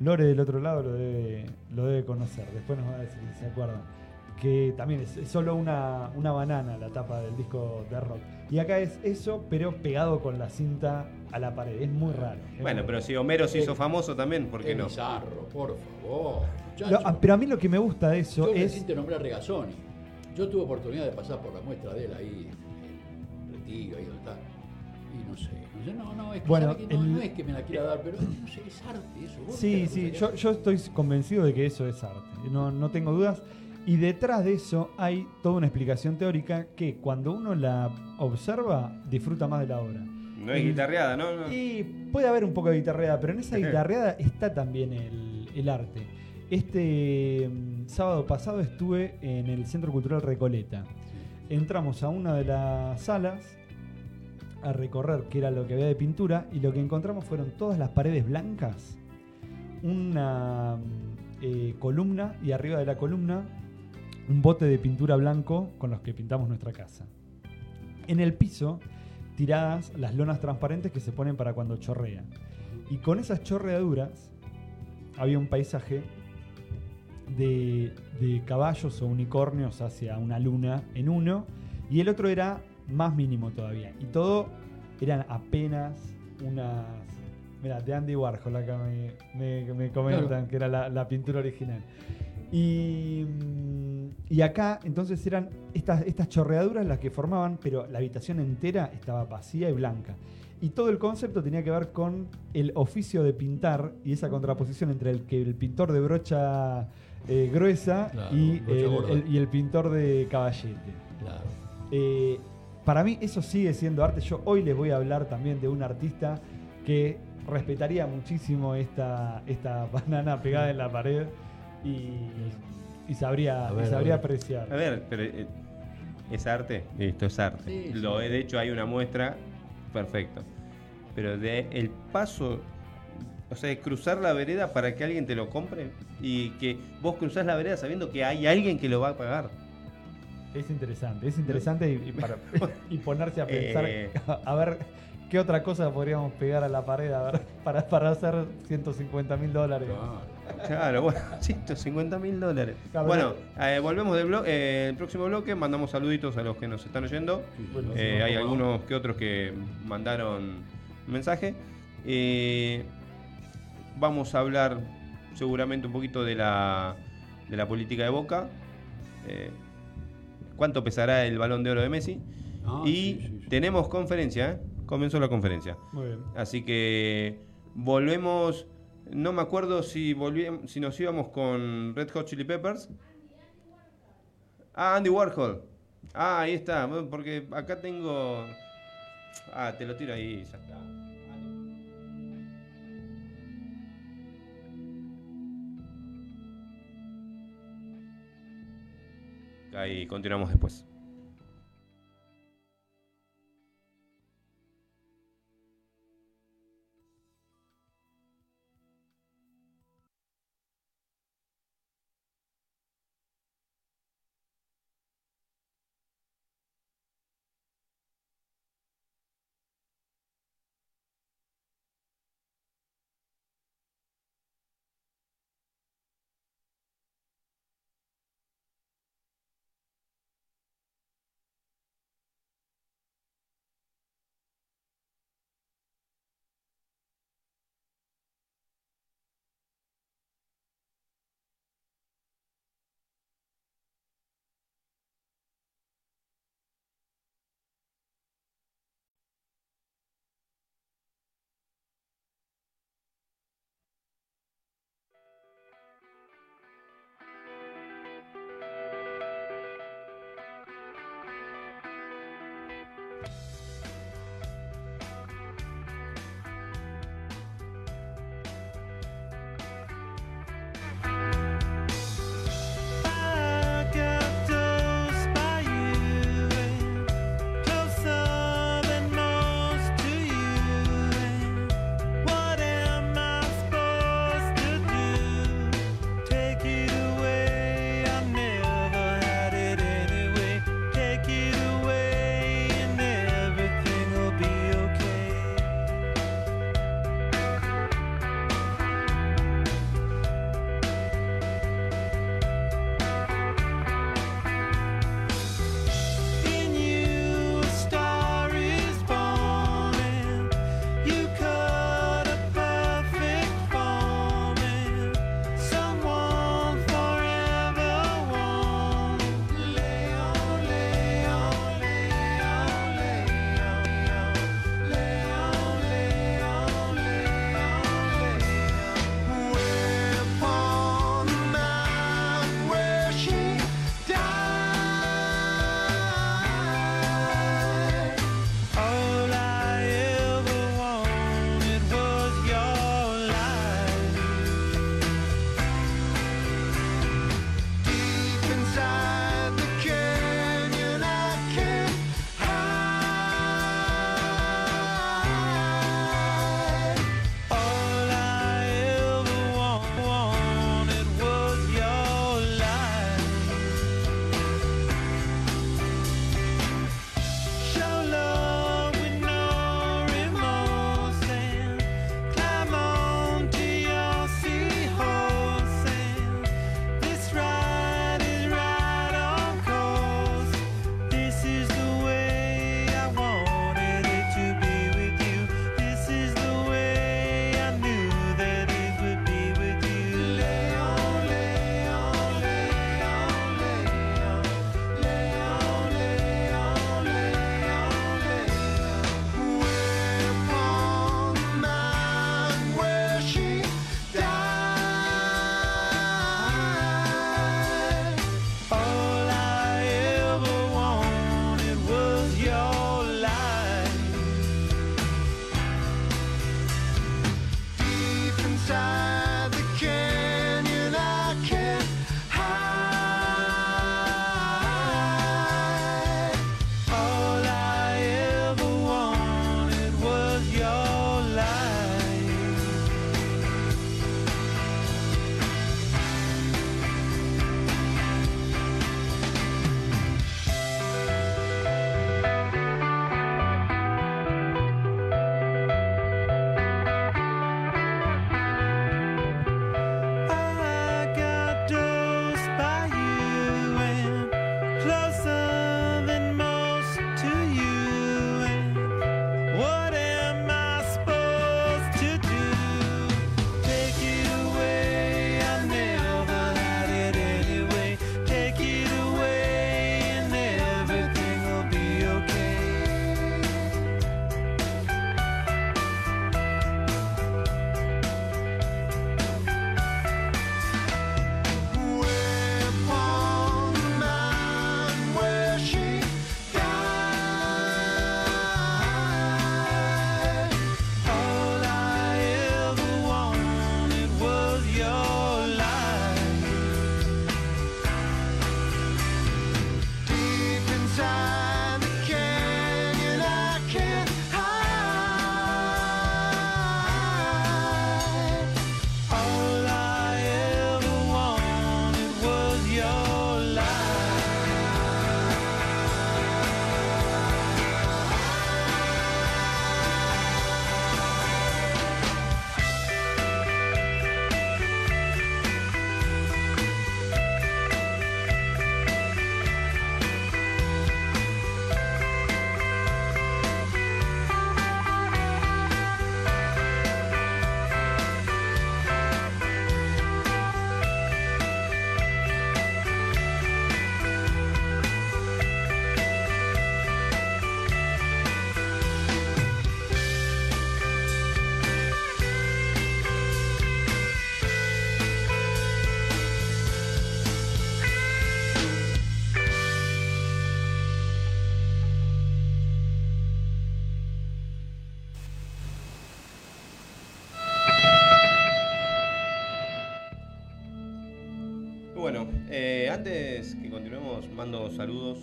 Lore del otro lado lo debe, lo debe conocer. Después nos va a decir si se acuerdan. Que también es, es solo una, una banana la tapa del disco de rock. Y acá es eso, pero pegado con la cinta a la pared. Es muy raro. es Bueno, muy pero raro. si Homero se hizo famoso también, ¿por qué Es no? bizarro, por favor. Muchacho. ah, pero a mí lo que me gusta de eso Yo es. nombré a Regazzoni. Yo tuve oportunidad de pasar por la muestra de él ahí, en Retiro, ahí donde está. Y no sé, no sé, no, no, es que, Bueno, sabe que no, el- no es que me la quiera dar, pero no sé, es arte eso. ¿Vos Sí, sí, yo, yo estoy convencido de que eso es arte. No, no tengo dudas. Y detrás de eso hay toda una explicación teórica que cuando uno la observa, disfruta más de la obra. No es guitarreada, ¿no? No. Y puede haber un poco de guitarreada, pero en esa guitarreada está también el, el arte. Este mm, sábado pasado estuve en el Centro Cultural Recoleta. Entramos a una de las salas a recorrer qué era lo que había de pintura y lo que encontramos fueron todas las paredes blancas, una mm, eh, columna y arriba de la columna un bote de pintura blanco con los que pintamos nuestra casa. En el piso tiradas las lonas transparentes que se ponen para cuando chorrea. Y con esas chorreaduras había un paisaje de, de caballos o unicornios hacia una luna en uno y el otro era más mínimo todavía. Y todo eran apenas unas... Mira, de Andy Warhol acá me, me- me comentan Claro. que era la, la pintura original. Y, mm, y acá entonces eran estas, estas chorreaduras las que formaban, pero la habitación entera estaba vacía y blanca. Y todo el concepto tenía que ver con el oficio de pintar y esa contraposición entre el que el pintor de brocha eh, gruesa Claro, y, el, gorda. el- y el pintor de caballete. Claro. Eh, para mí eso sigue siendo arte. Yo hoy les voy a hablar también de un artista que respetaría muchísimo esta, esta banana pegada en la pared y, y sabría, y a sabría apreciar. A ver, pero eh, ¿es arte? Esto es arte. Sí, Lo, sí. De hecho, hay una muestra, perfecto. Pero de el paso, o sea, cruzar la vereda para que alguien te lo compre y que vos cruzás la vereda sabiendo que hay alguien que lo va a pagar. Es interesante, es interesante y, y para- y ponerse a pensar Eh. a ver qué otra cosa podríamos pegar a la pared a ver, para, para hacer 150 mil dólares. Claro. Claro, bueno, 150 mil dólares. Claro, Bueno, eh, volvemos del eh, el próximo bloque, mandamos saluditos a los que nos están oyendo. Bueno, hay algunos que otros que mandaron mensaje. Eh, vamos a hablar seguramente un poquito de la, de la política de Boca. Eh, ¿Cuánto pesará el balón de oro de Messi? Ah, y sí, sí, sí. tenemos conferencia, ¿eh? comenzó la conferencia. Muy bien. Así que volvemos. No me acuerdo si volvíamos, si nos íbamos con Red Hot Chili Peppers. Ah, Andy Warhol. Ah, ahí está. Porque acá tengo. Ah, te lo tiro ahí. Ya está. Ahí continuamos después. Antes que continuemos, mando saludos.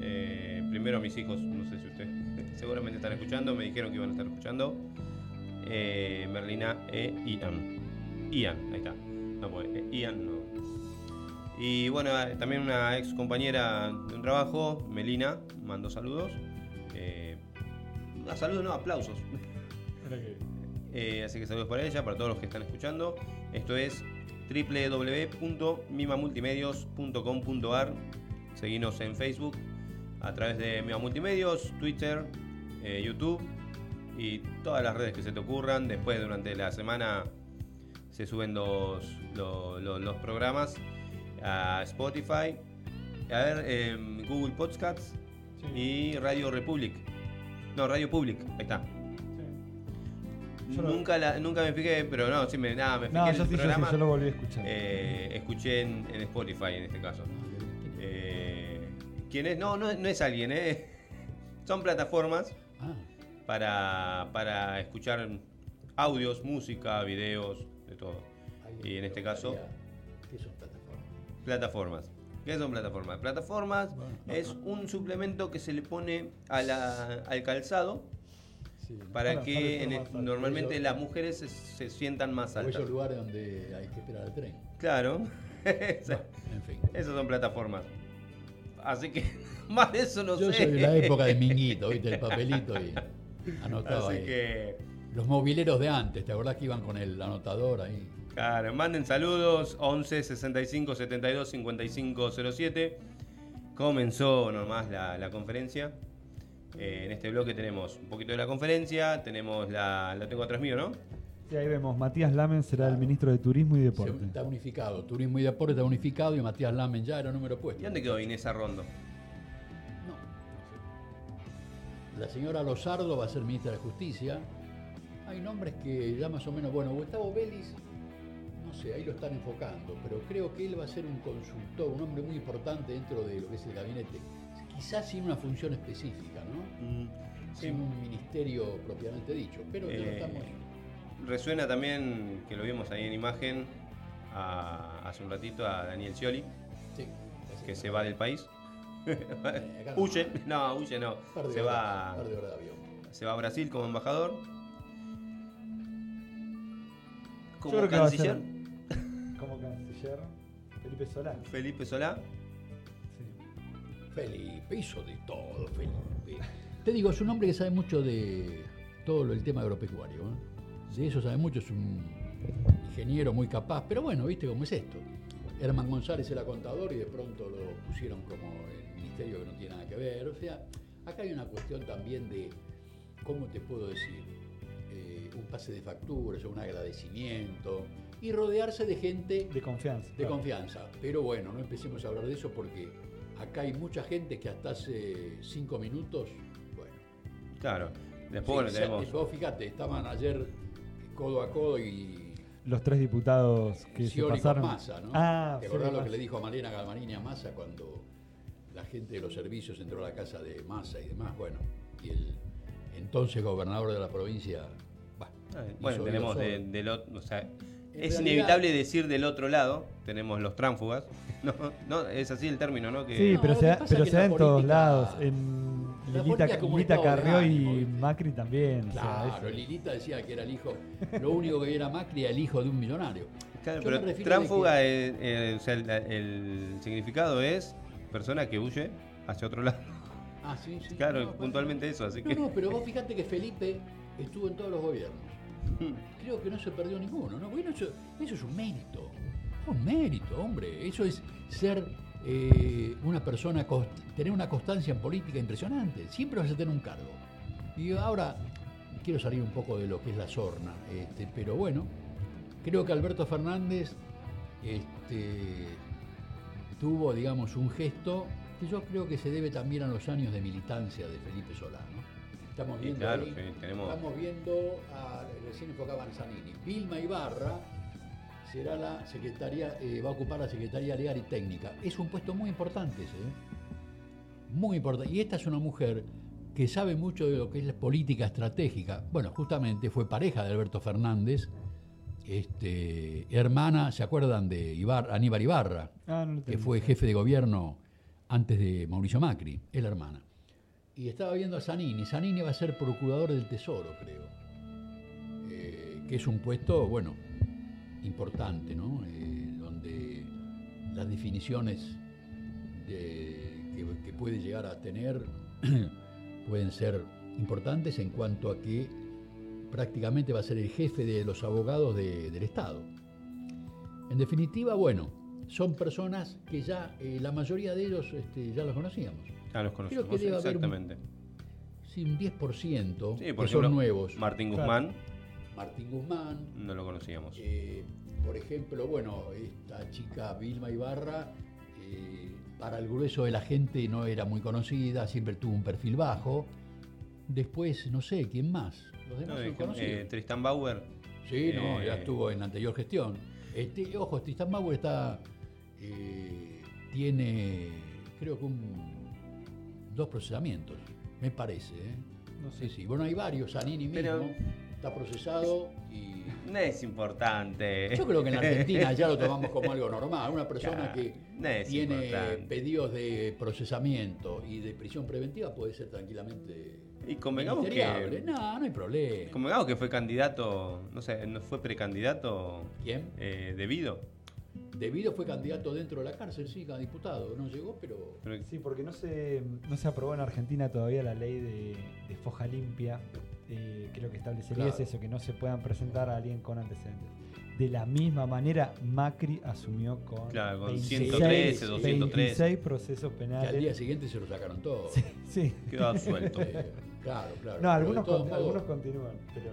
Eh, primero a mis hijos, no sé si ustedes seguramente están escuchando, me dijeron que iban a estar escuchando. Eh, Merlina e Ian. Ian, ahí está. No, eh, Ian no. Y bueno, también una ex compañera de un trabajo, Melina, mando saludos. Eh, saludos, no, aplausos. Eh, así que saludos para ella, para todos los que están escuchando. Esto es www.mimamultimedios.com.ar. Seguinos en Facebook a través de Mima Multimedios, Twitter, eh, YouTube y todas las redes que se te ocurran. Después, durante la semana, se suben los, los, los- los programas a Spotify, a ver, em, Google Podcasts y Radio Republic. No, Radio Public, ahí está. Yo lo- Nunca, la- nunca me fijé, pero no, sí me, nada, me fijé No, en yo el sí, yo sí, programa. yo lo volví a escuchar. Eh, escuché en, en Spotify en este caso. Eh, ¿Quién es? No, no, no es alguien, ¿eh? Son plataformas Ah, para, para escuchar audios, música, videos, de todo. Y en este caso, ¿Qué son plataformas? plataformas. ¿Qué son plataformas? Plataformas Bueno, es un suplemento que se le pone a la- al calzado Sí. para que en- normalmente las mujeres se, se sientan más altas. lugares donde hay que esperar el tren. Claro. Esa- En fin. Esas son plataformas. Así que más de eso no Yo sé. soy de la época de Minguito, ¿viste? El papelito y anotaba Así ahí. que, Los mobileros de antes, ¿te acordás que iban con el anotador ahí? claro, manden saludos 11 65 72 55 07. Comenzó nomás la, la conferencia. Eh, en este bloque tenemos un poquito de la conferencia, tenemos la. Lo tengo atrás mío, ¿no? Sí, ahí vemos, Matías Lamen será el ministro de Turismo y Se- Deporte. está unificado. Turismo y deporte está unificado y Matías Lamen ya era número puesto. ¿Y dónde quedó Inés Arrondo? No, no sé. La señora Lozardo va a ser ministra de Justicia. Hay nombres que ya más o menos, bueno, Gustavo Vélez, no sé, ahí lo están enfocando, pero creo que él va a ser un consultor, un hombre muy importante dentro de lo que es el gabinete. Quizás sin una función específica, ¿no? Sin un ministerio propiamente dicho, pero que lo Eh, estamos... Resuena también, que lo vimos ahí en imagen, a- hace un ratito a Daniel Scioli, Sí, que se va del país. Eh, huye, no, huye no. Se va, de avión. se va a Brasil como embajador. Como canciller, ser como canciller Felipe Solá. Felipe Solá. Felipe, hizo de todo, Felipe. Te digo, es un hombre que sabe mucho de todo lo- el tema agropecuario. ¿eh? De eso sabe mucho, es un ingeniero muy capaz, pero bueno, viste cómo es esto. Herman González era contador y de pronto lo pusieron como el ministerio que no tiene nada que ver. O sea, acá hay una cuestión también de, ¿cómo te puedo decir? Eh, un pase de facturas, un agradecimiento y rodearse de gente De confianza. de claro. confianza. Pero bueno, no empecemos a hablar de eso porque acá hay mucha gente que hasta hace cinco minutos, bueno. Claro. Después Sí, se- tenemos. vos fíjate, estaban ayer codo a codo y Los tres diputados que se con pasaron. Massa, ¿no? Ah, ¿Te acordás lo que le dijo a Mariana Galmarini a Massa cuando la gente de los servicios entró a la casa de Massa y demás? Bueno, y el entonces gobernador de la provincia, bah, hizo Bueno, tenemos de- del otro. O sea, es realidad- inevitable decir del otro lado. Tenemos los tránfugas. No, no, es así el término, ¿no? Que, Sí, No, pero se que da, pero se que da en todos lados. En la Lilita, Carrió y. Macri también. o sea, Claro. Lilita decía que era el hijo, lo único que era Macri era el hijo de un millonario. Claro, Yo pero tránfuga, de eh, eh, o sea, el, el significado es persona que huye hacia otro lado. Ah, sí, sí. Claro, No, puntualmente eso, así No, que. no, pero vos fíjate que Felipe estuvo en todos los gobiernos. Creo que no se perdió ninguno, ¿no? Eso, es un mérito. Un mérito, hombre. Eso es ser eh, una persona, tener una constancia en política impresionante. Siempre vas a tener un cargo. Y ahora quiero salir un poco de lo que es la sorna, este, pero bueno, creo que Alberto Fernández este, tuvo, digamos, un gesto que yo creo que se debe también a los años de militancia de Felipe Solá, ¿no? Estamos viendo, claro, ahí- sí, tenemos. estamos viendo a, recién enfocaban Zanini, Vilma Ibarra será la secretaria, eh, va a ocupar la Secretaría Legal y Técnica. Es un puesto muy importante ese, ¿eh? Muy importante. Y esta es una mujer que sabe mucho de lo que es la política estratégica. Bueno, justamente fue pareja de Alberto Fernández este, hermana, ¿se acuerdan de Ibar, Aníbal Ibarra? Ah, no que fue jefe de gobierno antes de Mauricio Macri, es la hermana. Y estaba viendo a Zanini. Zanini va a ser procurador del Tesoro, creo. Eh, que es un puesto, bueno, importante, ¿no? Eh, donde las definiciones de- que, puede llegar a tener pueden ser importantes en cuanto a que prácticamente va a ser el jefe de los abogados de- del Estado. En definitiva, bueno, son personas que ya, eh, la mayoría de ellos este, ya los conocíamos. Ah, los Creo conocemos, que debe haber un- exactamente. Sí, un 10% Sí, que son nuevos. Martín Claro. Guzmán, Martín Guzmán, no lo conocíamos. eh, por ejemplo, bueno, esta chica Vilma Ibarra, eh, para el grueso de la gente no era muy conocida, siempre tuvo un perfil bajo. Después, no sé, ¿quién más? Los demás No, son eh, conocidos. eh, Tristan Bauer, Sí, no, ya estuvo en la anterior gestión. Este, ojo, Tristan Bauer está. tiene, creo que un, dos procesamientos, me parece. ¿eh? No Sí, sé. sí. Bueno, hay varios. Zanini Pero- mismo está procesado y. no es importante. Yo creo que en Argentina ya lo tomamos como algo normal. Una persona Claro, que no tiene importante. pedidos de procesamiento y de prisión preventiva puede ser tranquilamente. Y convengamos que, No, no hay problema. convengamos que fue candidato, no sé, no fue precandidato ¿Quién? eh, debido. Debido fue candidato dentro de la cárcel, sí, cada diputado. No llegó, pero. Sí, porque no se, no se aprobó en Argentina todavía la ley de, de foja limpia, eh, que lo que establecería Claro. es eso, que no se puedan presentar a alguien con antecedentes. De la misma manera, Macri asumió con, Claro, con 26, 113, 213. 26 procesos Que al penales. día siguiente se lo sacaron todos. Sí. Quedó absuelto. Eh, claro, claro. No, algunos, con- algunos continúan, pero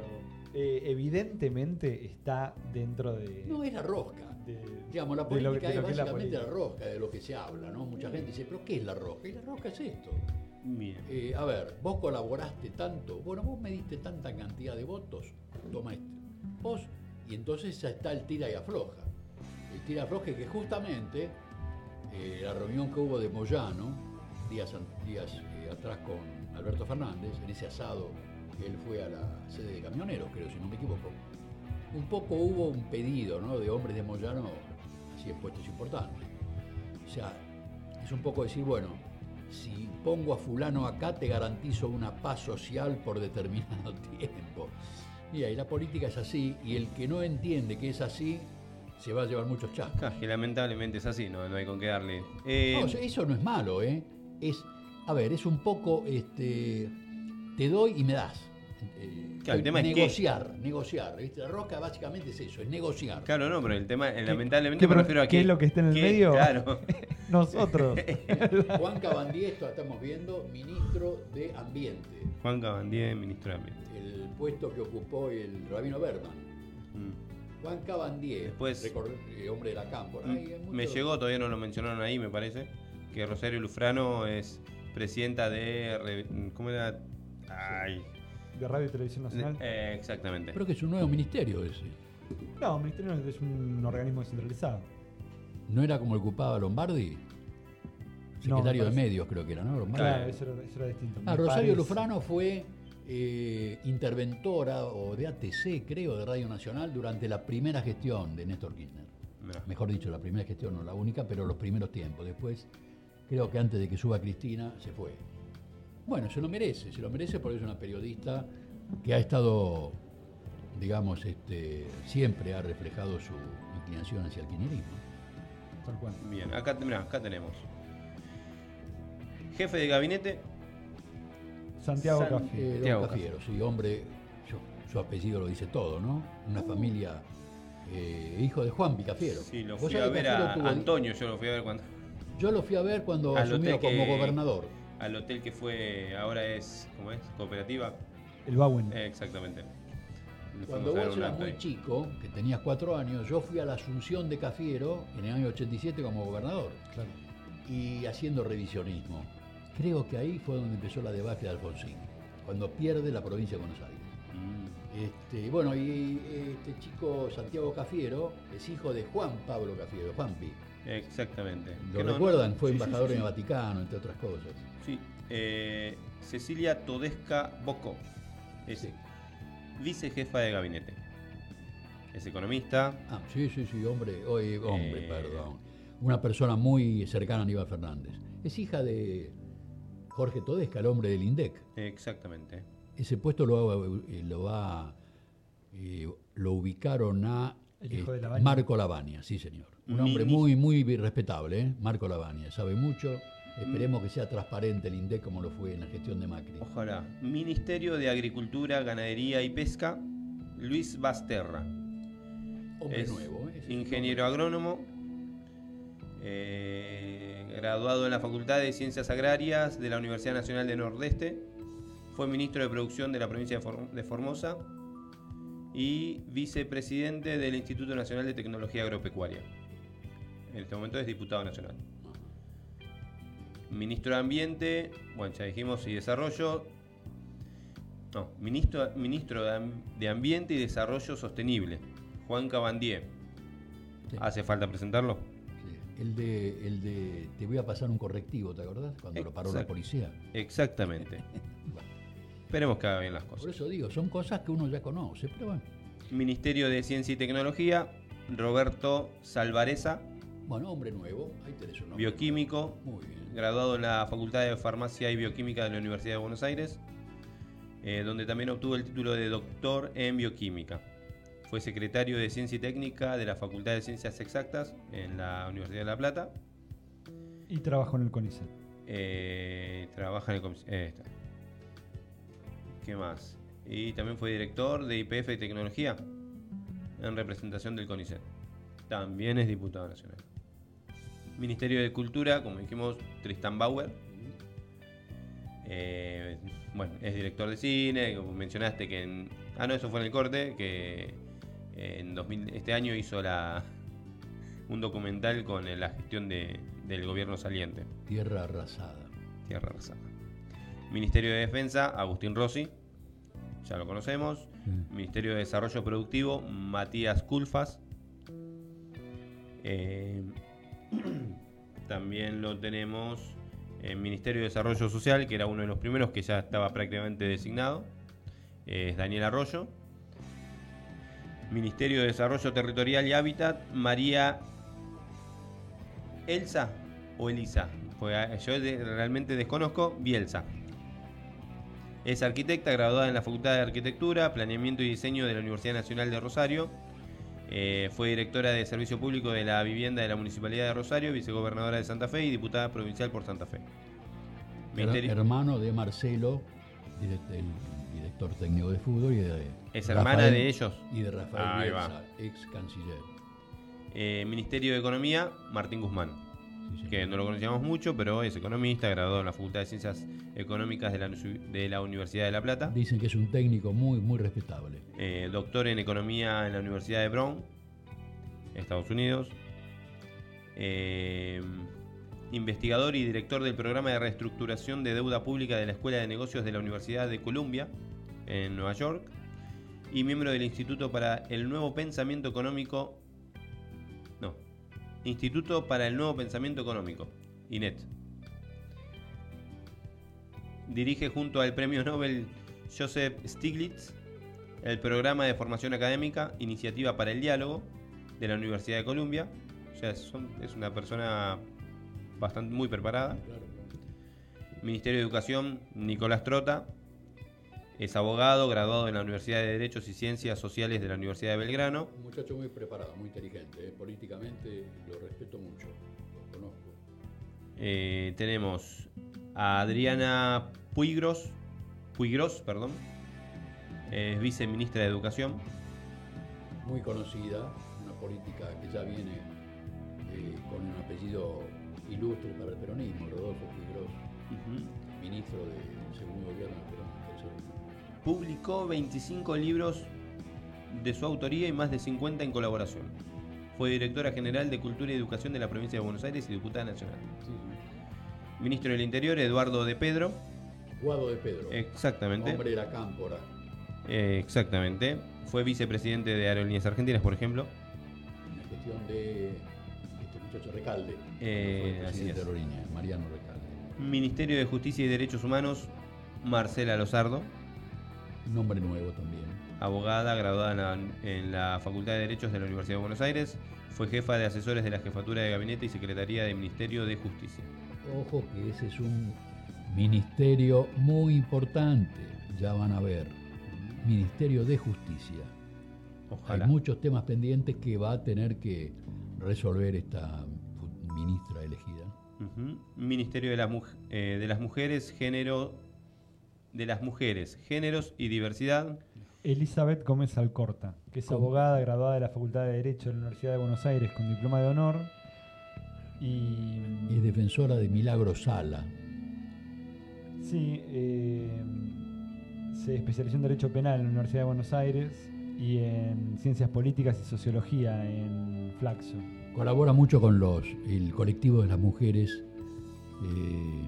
eh, evidentemente está dentro de... No es la rosca. De- Digamos, la política de lo es la básicamente la, política. rosca, de lo que se habla, ¿no? Mucha gente dice, ¿pero qué es la rosca? Y la rosca es esto. Bien. Eh, a ver, vos colaboraste tanto, bueno, vos me diste tanta cantidad de votos, toma este. Vos, y entonces ya está el tira y afloja. El tira y afloja que justamente eh, la reunión que hubo de Moyano, días, días eh, atrás con Alberto Fernández, en ese asado que él fue a la sede de camioneros, creo, si no me equivoco, un poco hubo un pedido ¿no? de hombres de Moyano, así en puestos importantes. O sea, es un poco decir, bueno, si pongo a fulano acá te garantizo una paz social por determinado tiempo. Y ahí la política es así, y el que no entiende que es así, se va a llevar muchos chascos. Ah, que lamentablemente es así, no, no hay con qué darle. Eh, No, eso no es malo, ¿eh? Es, a ver, es un poco, este, te doy y me das. Eh, Claro, el tema es que- negociar, negociar. ¿viste? La rosca básicamente es eso, es negociar. claro, no, pero el tema, ¿Qué- lamentablemente qué me refiero a qué que. es lo que está en el medio? Claro. Nosotros. Juan Cabandiesto, estamos viendo, ministro de Ambiente, Juan Cabandier, ministro de Ambiente. el puesto que ocupó el Rabino Berman. Mm. Juan Cabandier, Después- eh, hombre de la cámpora. Mm, Me llegó, todavía no lo mencionaron ahí, me parece, que Rosario Lufrano es presidenta de. ¿Cómo era? Ay. De Radio y Televisión Nacional. Eh, exactamente. Creo que es un nuevo ministerio ese. No, Ministerio es un organismo descentralizado. ¿No era como el ocupaba Lombardi? Secretario de. Medios, creo que era, ¿no? Lombardi. Claro, eso era, eso era distinto. Ah, Rosario parece. Lufrano fue eh, interventora o de ATC, creo, de Radio Nacional durante la primera gestión de Néstor Kirchner. Mejor dicho, la primera gestión, no la única, pero los primeros tiempos. Después, creo que antes de que suba Cristina, se fue. Bueno, se lo merece, se lo merece porque es una periodista que ha estado, digamos, este, siempre ha reflejado su inclinación hacia el kirchnerismo. Tal cual. Bien, acá, mirá, acá tenemos. Jefe de gabinete, Santiago San- Café. Eh, don Santiago Cafiero, sí, hombre, su, su apellido lo dice todo, ¿no? Una familia, eh, hijo de Juan Picafiero. sí, lo fui a ver a Cafiero Antonio, yo lo fui a ver cuando. Yo lo fui a ver cuando asumió como que- gobernador. Al hotel que fue, ahora es, ¿cómo es? Cooperativa. El Bauen. Eh, exactamente. Cuando vos eras muy ahí. chico, que tenías cuatro años, yo fui a la Asunción de Cafiero en el año 87 como gobernador Claro. y haciendo revisionismo. Creo que ahí fue donde empezó la debacle de Alfonsín, cuando pierde la provincia de Buenos Aires. Mm. Este, bueno, y este chico Santiago Cafiero es hijo de Juan Pablo Cafiero, Juanpi. Exactamente. ¿Lo Que recuerdan? no. Fue Sí, sí, embajador sí, en el. Vaticano, entre otras cosas. Sí. Eh, Cecilia Todesca Bocco. Es Sí. vicejefa de gabinete. es economista. Ah, sí, sí, sí, hombre, oye, hombre, Eh. perdón. Una persona muy cercana a Aníbal Fernández. Es hija de Jorge Todesca, el hombre del INDEC. Exactamente. Ese puesto lo, eh, lo va eh, lo ubicaron a El hijo eh, de Lavagna. Marco Lavagna, sí señor. Un hombre muy, muy respetable, ¿eh? Marco Lavagna, sabe mucho. Esperemos que sea transparente el INDEC como lo fue en la gestión de Macri. Ojalá. Ministerio de Agricultura, Ganadería y Pesca, Luis Basterra. Hombre es nuevo, ¿eh? Ingeniero agrónomo, eh, graduado en la Facultad de Ciencias Agrarias de la Universidad Nacional de Nordeste, fue ministro de Producción de la provincia de Formosa y vicepresidente del Instituto Nacional de Tecnología Agropecuaria. En este momento es diputado nacional. Ministro de Ambiente, bueno, ya dijimos, y Desarrollo. No, ministro, ministro de, Am- de Ambiente y Desarrollo Sostenible, Juan Cabandier. Sí. ¿Hace falta presentarlo? Sí. El de, el de te voy a pasar un correctivo, ¿te acordás? Cuando lo paró la policía. Exactamente. Bueno, Esperemos que haga bien las por cosas. eso digo, son cosas que uno ya conoce, pero bueno. Ministerio de Ciencia y Tecnología, Roberto Salvareza, Bueno, hombre nuevo, ahí tenés un nombre. bioquímico, Muy bien. Graduado en la Facultad de Farmacia y Bioquímica de la Universidad de Buenos Aires, eh, donde también obtuvo el título de doctor en bioquímica. Fue secretario de Ciencia y Técnica de la Facultad de Ciencias Exactas en la Universidad de La Plata. Y trabajo en el CONICET. Eh, trabaja en el eh, está. ¿Qué más? Y también fue director de IPF y Tecnología en representación del CONICET. También es diputado nacional. Ministerio de Cultura, como dijimos, Tristan Bauer. Eh, bueno, es director de cine, como mencionaste que en... Ah, no, eso fue en el corte, que en 2000, este año hizo la, un documental con la gestión de- del gobierno saliente. Tierra arrasada. Tierra Arrasada. Ministerio de Defensa, Agustín Rossi, ya lo conocemos. Ministerio de Desarrollo Productivo, Matías Culfas. Eh, también lo tenemos en Ministerio de Desarrollo Social, que era uno de los primeros que ya estaba prácticamente designado. eh, Es Daniel Arroyo. Ministerio de Desarrollo Territorial y Hábitat, María Elsa o Elisa. Ah, yo realmente desconozco Bielsa. Es arquitecta, graduada en la Facultad de Arquitectura, Planeamiento y Diseño de la Universidad Nacional de Rosario. Eh, fue directora de Servicio Público de la Vivienda de la Municipalidad de Rosario, vicegobernadora de Santa Fe y diputada provincial por Santa Fe. Ministerio- hermano de Marcelo, direct- el director técnico de fútbol, y de Es hermana de ellos. Y de Rafael Bielsa, ex canciller. Eh, Ministerio de Economía, Martín Guzmán. Sí, que no lo conocíamos mucho, pero es economista, graduado en la Facultad de Ciencias Económicas de la, de la Universidad de La Plata. Dicen que es un técnico muy, muy respetable. Eh, doctor en Economía en la Universidad de Brown, Estados Unidos. Eh, investigador y director del programa de reestructuración de deuda pública de la Escuela de Negocios de la Universidad de Columbia, en Nueva York. Y miembro del Instituto para el Nuevo Pensamiento Económico. Instituto para el Nuevo Pensamiento Económico, INET. Dirige junto al premio Nobel Joseph Stiglitz el programa de formación académica Iniciativa para el Diálogo de la Universidad de Columbia. O sea, son- es una persona bastante muy preparada. Ministerio de Educación, Nicolás Trota. Es abogado, graduado en la Universidad de Derechos y Ciencias Sociales de la Universidad de Belgrano. Un muchacho muy preparado, muy inteligente. ¿eh? Políticamente lo respeto mucho, lo conozco. Eh, tenemos a Adriana Puigros, Puigros, perdón, es viceministra de Educación. Muy conocida, una política que ya viene eh, con un apellido ilustre para el peronismo, Rodolfo Figueroa, ministro del segundo gobierno del. Publicó 25 libros de su autoría y más de 50 en colaboración. Fue directora general de Cultura y Educación de la provincia de Buenos Aires y diputada nacional. Sí, sí. Ministro del Interior, Eduardo de Pedro. Guado de Pedro, Exactamente. hombre de la cámpora. Eh, exactamente. Fue vicepresidente de Aerolíneas Argentinas, por ejemplo. en la gestión de este muchacho Recalde, Eh, fue presidente es. de Aerolíneas, Mariano Recalde. Ministerio de Justicia y Derechos Humanos, Marcela Lozardo. Nombre nuevo también. abogada graduada en la, Facultad de Derechos de la Universidad de Buenos Aires. Fue jefa de asesores de la Jefatura de Gabinete y Secretaría del Ministerio de Justicia. Ojo que ese es un ministerio muy importante, ya van a ver. Ministerio de Justicia. Ojalá. Hay muchos temas pendientes que va a tener que resolver esta ministra elegida. Ministerio de eh, de las Mujeres, Género. De las Mujeres, Géneros y Diversidad. Elizabeth Gómez Alcorta, que es ¿Cómo? abogada graduada de la Facultad de Derecho de la Universidad de Buenos Aires con diploma de honor. Y. Es defensora de Milagro Sala. Sí, eh, se especializó en Derecho Penal en la Universidad de Buenos Aires y en Ciencias Políticas y Sociología en Flaxo. Colabora mucho con los, el colectivo de las mujeres eh,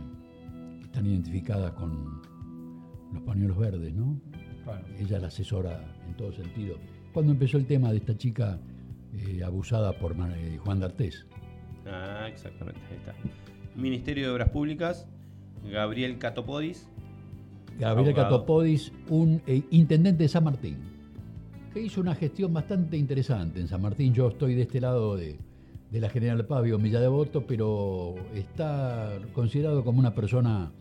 que están identificadas con los pañuelos verdes, ¿no? Ella la asesora en todo sentido. Cuando empezó el tema de esta chica eh, abusada por eh, Juan D'Artés. Ah, exactamente, ahí está. Ministerio de Obras Públicas, Gabriel Catopodis. Gabriel Abogado. Catopodis, un eh, intendente de San Martín, que hizo una gestión bastante interesante en San Martín. Yo estoy de este lado de, de la General Pavio, en Villa Devoto, pero está considerado como una persona,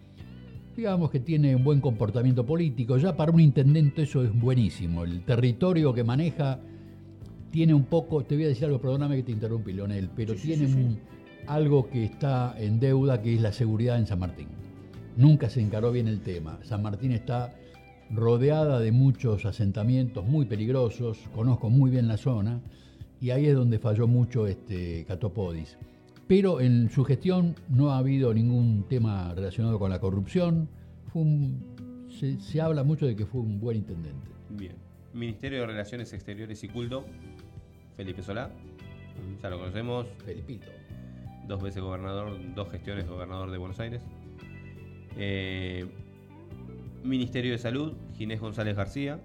digamos, que tiene un buen comportamiento político. Ya para un intendente eso es buenísimo. El territorio que maneja tiene un poco, te voy a decir algo, perdóname que te interrumpí, Leonel, pero Sí, tiene sí, sí. un- algo que está en deuda, que es la seguridad en San Martín. Nunca se encaró bien el tema. San Martín está rodeada de muchos asentamientos muy peligrosos, conozco muy bien la zona, y ahí es donde falló mucho este Catopodis. Pero en su gestión no ha habido ningún tema relacionado con la corrupción. Fue un- se, se habla mucho de que fue un buen intendente. Bien. Ministerio de Relaciones Exteriores y Culto, Felipe Solá. Ya lo conocemos. Felipito. Dos veces gobernador, dos gestiones gobernador de Buenos Aires. Eh, Ministerio de Salud, Ginés González García.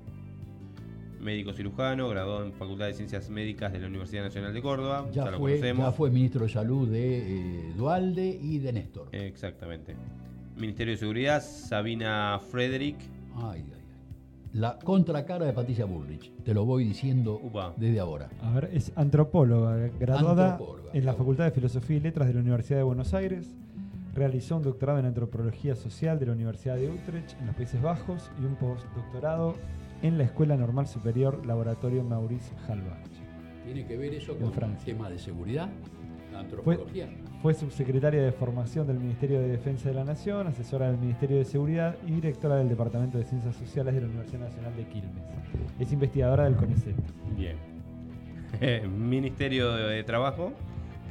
Médico cirujano, graduado en Facultad de Ciencias Médicas de la Universidad Nacional de Córdoba. Ya, lo fue, conocemos. ya fue ministro de Salud de eh, Dualde y de Néstor. Exactamente. Ministerio de Seguridad, Sabina Frederick. Ay, ay, ay. La contracara de Patricia Bullrich. Te lo voy diciendo Upa. desde ahora. A ver, es antropóloga, graduada Antropóloga, en la. Facultad de Filosofía y Letras de la Universidad de Buenos Aires. Realizó un doctorado en Antropología Social de la Universidad de Utrecht en los Países Bajos y un postdoctorado en la Escuela Normal Superior Laboratorio Maurice Halbach. ¿Tiene que ver eso En con el Francia. tema de seguridad? La antropología. Fue subsecretaria de Formación del Ministerio de Defensa de la Nación, asesora del Ministerio de Seguridad y directora del Departamento de Ciencias Sociales de la Universidad Nacional de Quilmes. Es investigadora del CONICET. Bien. Ministerio de Trabajo,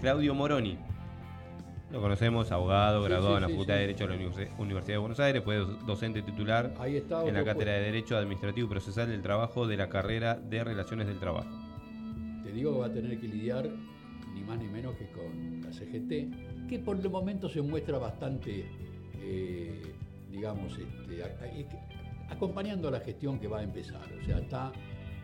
Claudio Moroni. Lo conocemos, abogado, graduado sí, en la Facultad de Derecho de la Universi- Universidad de Buenos Aires, fue do- docente titular Ahí está. en la Cátedra de puesto. Derecho Administrativo y Procesal del Trabajo de la carrera de Relaciones del Trabajo. Te digo que va a tener que lidiar ni más ni menos que con la CGT, que por el momento se muestra bastante, eh, digamos, este, acompañando a la gestión que va a empezar. O sea, está,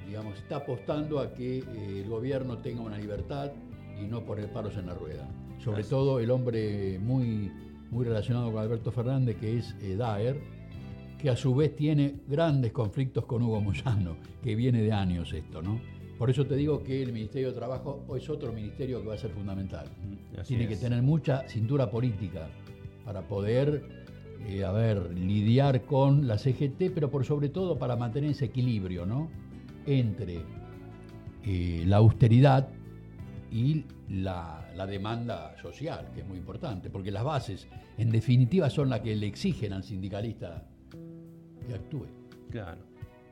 digamos, está apostando a que eh, el gobierno tenga una libertad y no poner palos en la rueda. Sobre todo el hombre muy, muy relacionado con Alberto Fernández, que es eh, Daer, que a su vez tiene grandes conflictos con Hugo Moyano, que viene de años esto, ¿no? Por eso te digo que el Ministerio de Trabajo es otro ministerio que va a ser fundamental. Mm, Así Tiene que tener mucha cintura política para poder, eh, a ver, lidiar con la CGT, pero por sobre todo para mantener ese equilibrio, ¿no? Entre eh, la austeridad y la, la demanda social, que es muy importante, porque las bases, en definitiva, son las que le exigen al sindicalista que actúe. Claro.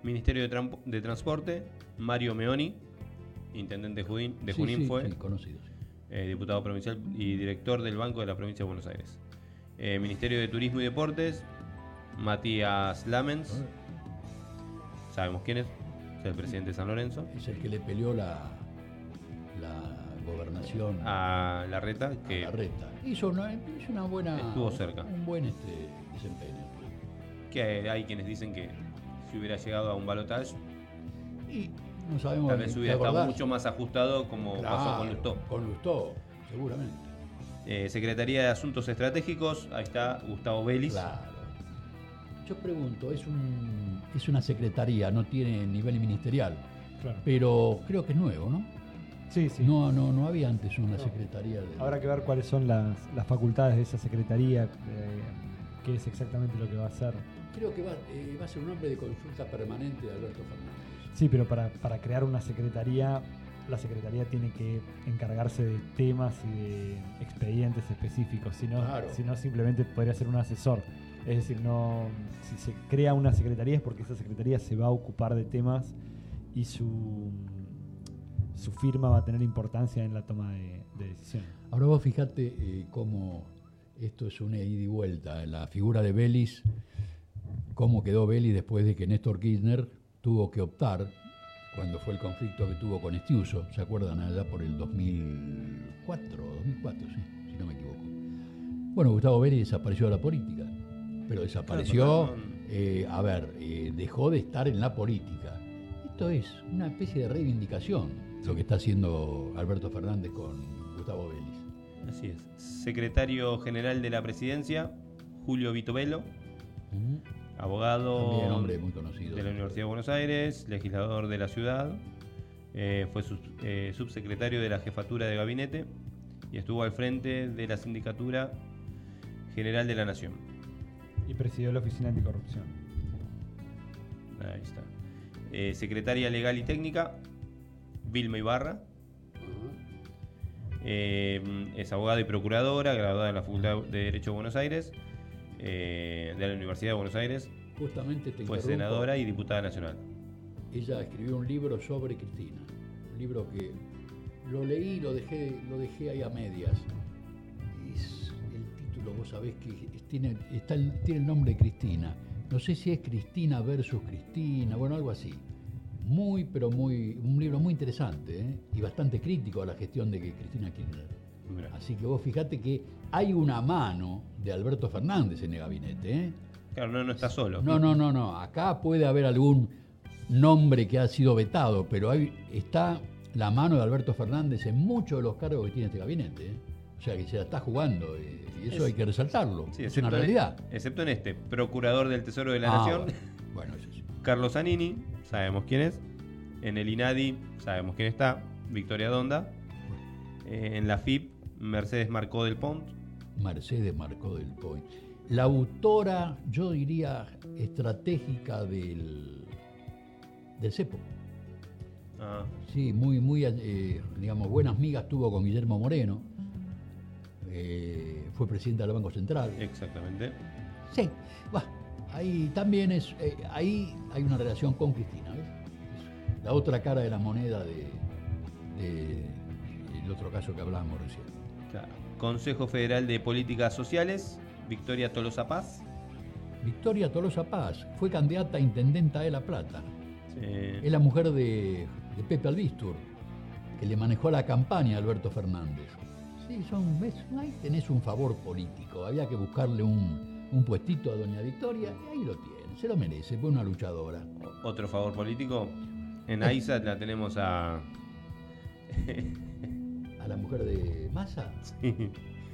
Ministerio de, Trampo- de Transporte, Mario Meoni, intendente de Junín, de Sí, Junín sí, fue, sí, conocido. eh, diputado provincial y director del Banco de la Provincia de Buenos Aires. Eh, Ministerio de Turismo y Deportes, Matías Lamens, sabemos quién es, es el presidente de San Lorenzo, Es el que le peleó la gobernación a Larreta, a que Larreta. Hizo una, hizo una buena. Estuvo cerca. Un buen este, desempeño. que hay, hay quienes dicen que si hubiera llegado a un balotaje, Y no sabemos. tal vez ¿te hubiera estado mucho más ajustado como pasó con Lustó. Con Lustó, seguramente. Eh, Secretaría de Asuntos Estratégicos, ahí está Gustavo Vélez. Claro. yo pregunto, es, un, es una secretaría, no tiene nivel ministerial, Claro. pero creo que es nuevo, ¿no? Sí, sí. No, no, no había antes una No. secretaría de... Habrá que ver cuáles son las, las facultades de esa secretaría, eh, qué es exactamente lo que va a hacer. Creo que va, eh, va a ser un hombre de consulta permanente de Alberto Fernández. Sí, pero para, para crear una secretaría, la secretaría tiene que encargarse de temas y de expedientes específicos, si no, Claro. simplemente podría ser un asesor. Es decir, no, si se crea una secretaría es porque esa secretaría se va a ocupar de temas y su, su firma va a tener importancia en la toma de, de decisiones. Ahora vos fijate eh, cómo esto es una ida y vuelta. En la figura de Vélez, cómo quedó Vélez después de que Néstor Kirchner tuvo que optar, cuando fue el conflicto que tuvo con Estiuso, ¿se acuerdan? Allá por el 2004, 2004, sí, si no me equivoco. Bueno, Gustavo Vélez desapareció de la política, pero desapareció, eh, a ver, eh, dejó de estar en la política. Esto es una especie de reivindicación, lo que está haciendo Alberto Fernández con Gustavo Vélez. Así es. Secretario General de la Presidencia, Julio Vitovelo, abogado También hombre muy conocido. de la Universidad de Buenos Aires, legislador de la ciudad, eh, fue eh, subsecretario de la Jefatura de Gabinete y estuvo al frente de la Sindicatura General de la Nación. Y presidió la Oficina Anticorrupción. Ahí está. Eh, secretaria Legal y Técnica, Vilma Ibarra. Eh, es abogada y procuradora, graduada en la Facultad de Derecho de Buenos Aires, eh, de la Universidad de Buenos Aires. Justamente te Fue senadora y diputada nacional. Ella escribió un libro sobre Cristina. Un libro que lo leí y lo dejé, lo dejé ahí a medias. Es el título, vos sabés que tiene, está tiene el nombre de Cristina. No sé si es Cristina versus Cristina, bueno, algo así. Muy, pero muy, un libro muy interesante ¿eh? y bastante crítico a la gestión de Cristina Kirchner. Así que vos fijate que hay una mano de Alberto Fernández en el gabinete. ¿eh? Claro, no, no está solo. No, no, no, no. Acá puede haber algún nombre que ha sido vetado, pero ahí está la mano de Alberto Fernández en muchos de los cargos que tiene este gabinete. ¿eh? O sea que se la está jugando y eso Es- hay que resaltarlo. Sí, es una en- realidad. excepto en este, procurador del Tesoro de la Ah, Nación, Bueno, Bueno, eso sí. Carlos Zanini, sabemos quién es. En el INADI, sabemos quién está. Victoria Donda. Eh, en la FIP, Mercedes Marcó del Pont. Mercedes Marcó del Point. La autora, yo diría, estratégica del, del CEPO. Ah, Sí, muy, muy, eh, digamos, buenas migas tuvo con Guillermo Moreno. Eh, fue presidente del Banco Central. exactamente. Sí, va. Ahí también es, eh, ahí hay una relación con Cristina, ¿ves? Es la otra cara de la moneda de, de- el otro caso que hablábamos recién. Claro. Consejo Federal de Políticas Sociales, Victoria Tolosa Paz. Victoria Tolosa Paz fue candidata a intendenta de La Plata. Eh, Es la mujer de, de Pepe Albistur, que le manejó la campaña a Alberto Fernández. Sí, son, ves, ahí tenés un favor político. Había que buscarle un, un puestito a Doña Victoria y ahí lo tiene. Se lo merece, fue una luchadora. otro favor político. En AISA la tenemos a. A la mujer de Massa. Sí,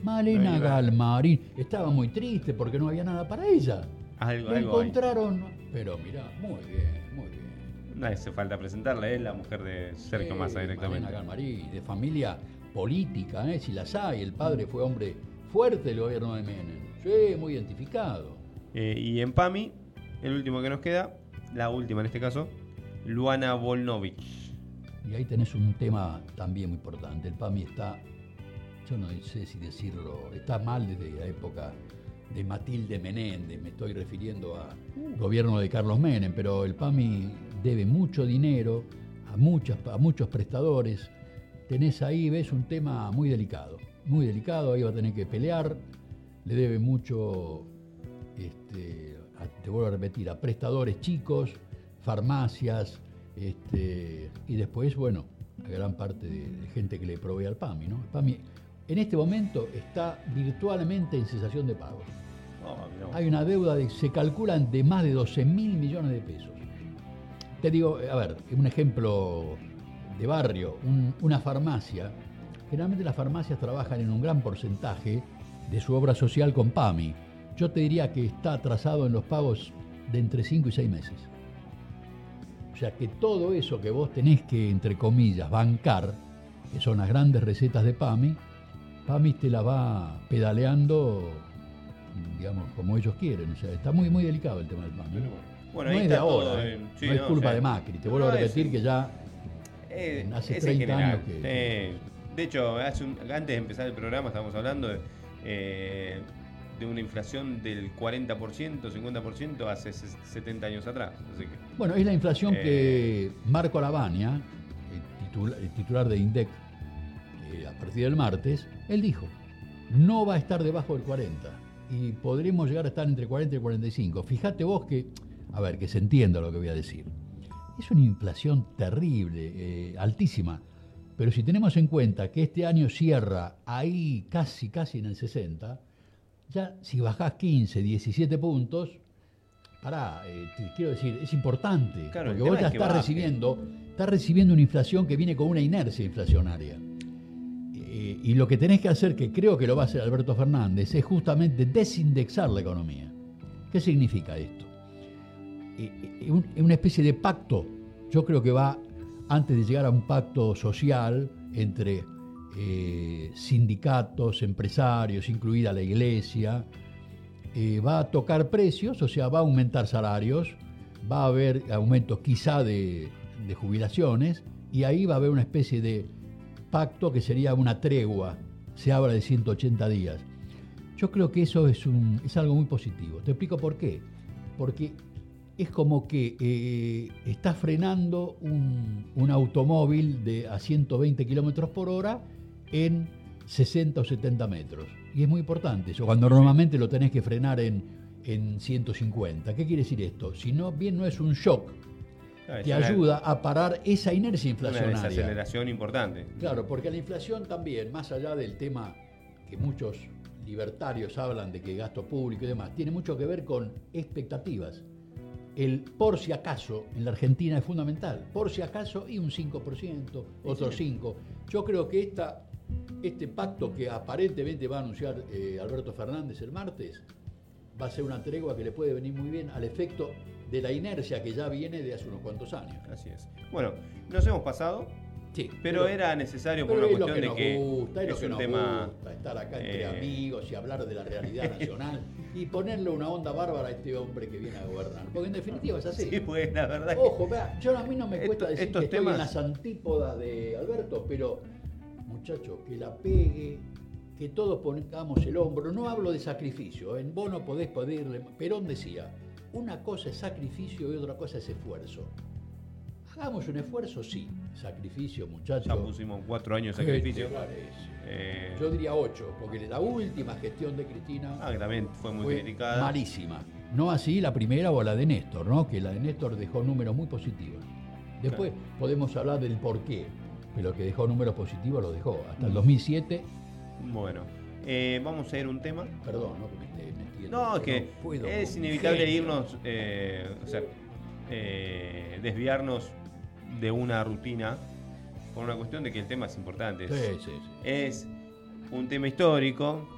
Malena. Galmarín. Estaba muy triste porque no había nada para ella. algo, La algo hay. encontraron. Pero mirá, muy bien, muy bien. No hace falta presentarla, es la mujer de Sergio Sí, Massa directamente. Malena Galmarín, de familia política, ¿eh? si las hay. El padre fue hombre fuerte del gobierno de Menem. Sí, muy identificado. Eh, y en PAMI, el último que nos queda, la última en este caso, Luana Volnovich. Y ahí tenés un tema también muy importante. El PAMI está, yo no sé si decirlo, está mal desde la época de Matilde Menéndez, me estoy refiriendo al gobierno de Carlos Menem, pero el PAMI debe mucho dinero a, muchas, a muchos prestadores. Tenés ahí, ves, un tema muy delicado, muy delicado, ahí va a tener que pelear, le debe mucho, este, a- te vuelvo a repetir, a prestadores chicos, farmacias, este, y después, bueno, a gran parte de, de gente que le provee al PAMI, ¿no? El PAMI en este momento está virtualmente en cesación de pagos. Oh. Hay una deuda de, se calculan de más de 12 mil millones de pesos. Te digo, a ver, un ejemplo de barrio, un- una farmacia. Generalmente las farmacias trabajan en un gran porcentaje de su obra social con PAMI. yo te diría que está atrasado en los pagos de entre 5 y 6 meses. O sea que todo eso que vos tenés que, entre comillas, bancar, que son las grandes recetas de PAMI, PAMI te la va pedaleando, digamos, como ellos quieren. O sea, está muy, muy delicado el tema del PAMI. Bueno, no ahí es de ahora, eh. ¿eh? Sí, no es culpa o sea, de Macri. Te vuelvo no, a es- repetir que ya Eh, Hace es en 30 general. años que- Eh, de hecho, hace un- antes de empezar el programa estábamos hablando de, eh, de una inflación del 40%, 50% hace ses- 70 años atrás. Así que, Bueno, es la inflación Eh. que Marco Lavagna, el, titula- el titular de INDEC, eh, a partir del martes, él dijo, no va a estar debajo del 40 y podremos llegar a estar entre 40 y 45. Fíjate vos que, a ver, que se entienda lo que voy a decir. Es una inflación terrible, eh, altísima, pero si tenemos en cuenta que este año cierra ahí casi, casi en el 60, ya si bajás 15, 17 puntos, Pará, eh, te quiero decir, es importante. Claro, porque vos ya es que estás recibiendo, estás recibiendo una inflación que viene con una inercia inflacionaria. Eh, y lo que tenés que hacer, que creo que lo va a hacer Alberto Fernández, es justamente desindexar la economía. ¿Qué significa esto? Eh, eh, un- una especie de pacto. Yo creo que va, antes de llegar a un pacto social entre eh, sindicatos, empresarios, incluida la iglesia, eh, va a tocar precios, o sea, va a aumentar salarios, va a haber aumentos quizá de, jubilaciones, y ahí va a haber una especie de pacto que sería una tregua, se habla de 180 días. Yo creo que eso es, es algo muy positivo. Te explico por qué. Porque es como que eh, está frenando un, un automóvil de, a 120 kilómetros por hora en 60 o 70 metros. Y es muy importante eso, cuando normalmente lo tenés que frenar en, en 150. ¿Qué quiere decir esto? Si no, bien no es un shock, te una- ayuda a parar esa inercia Una inflacionaria. desaceleración importante. Claro, porque la inflación también, más allá del tema que muchos libertarios hablan de que gasto público y demás, tiene mucho que ver con expectativas. El por si acaso en la Argentina es fundamental. Por si acaso y un 5%, otro 5%. Yo creo que esta, este pacto que aparentemente va a anunciar eh, Alberto Fernández el martes va a ser una tregua que le puede venir muy bien al efecto de la inercia que ya viene de hace unos cuantos años. Así es. Bueno, nos hemos pasado, Sí, pero era necesario por una cuestión que de que gusta, es lo es que un nos tema. gusta, estar acá entre eh, amigos y hablar de la realidad nacional y ponerle una onda bárbara a este hombre que viene a gobernar. Porque en definitiva es así. Sí, pues la verdad Ojo, vea, yo a mí no me cuesta Esto- decir estos que estoy temas- en las antípodas de Alberto, pero muchacho, que la pegue, que todos pongamos el hombro. No hablo de sacrificio, en vos no podés pedirle. Perón decía, una cosa es sacrificio y otra cosa es esfuerzo. Hagamos un esfuerzo, sí. Sacrificio, muchachos. ya pusimos cuatro años de ¿Qué sacrificio. Eh, Yo diría ocho, porque la última gestión de Cristina ah, que también fue muy fue criticada. malísima. No así la primera o la de Néstor, ¿no? Que la de Néstor dejó números muy positivos. Después podemos hablar del por qué, pero que dejó números positivos lo dejó. Hasta Mm. el 2007, Bueno, eh, vamos a ir un tema. perdón, ¿no? Que me esté metiendo, No, es que puedo es inevitable irnos, eh, o sea, eh, desviarnos de una rutina por una cuestión de que el tema es importante. Es, Sí, sí, sí. es un tema histórico,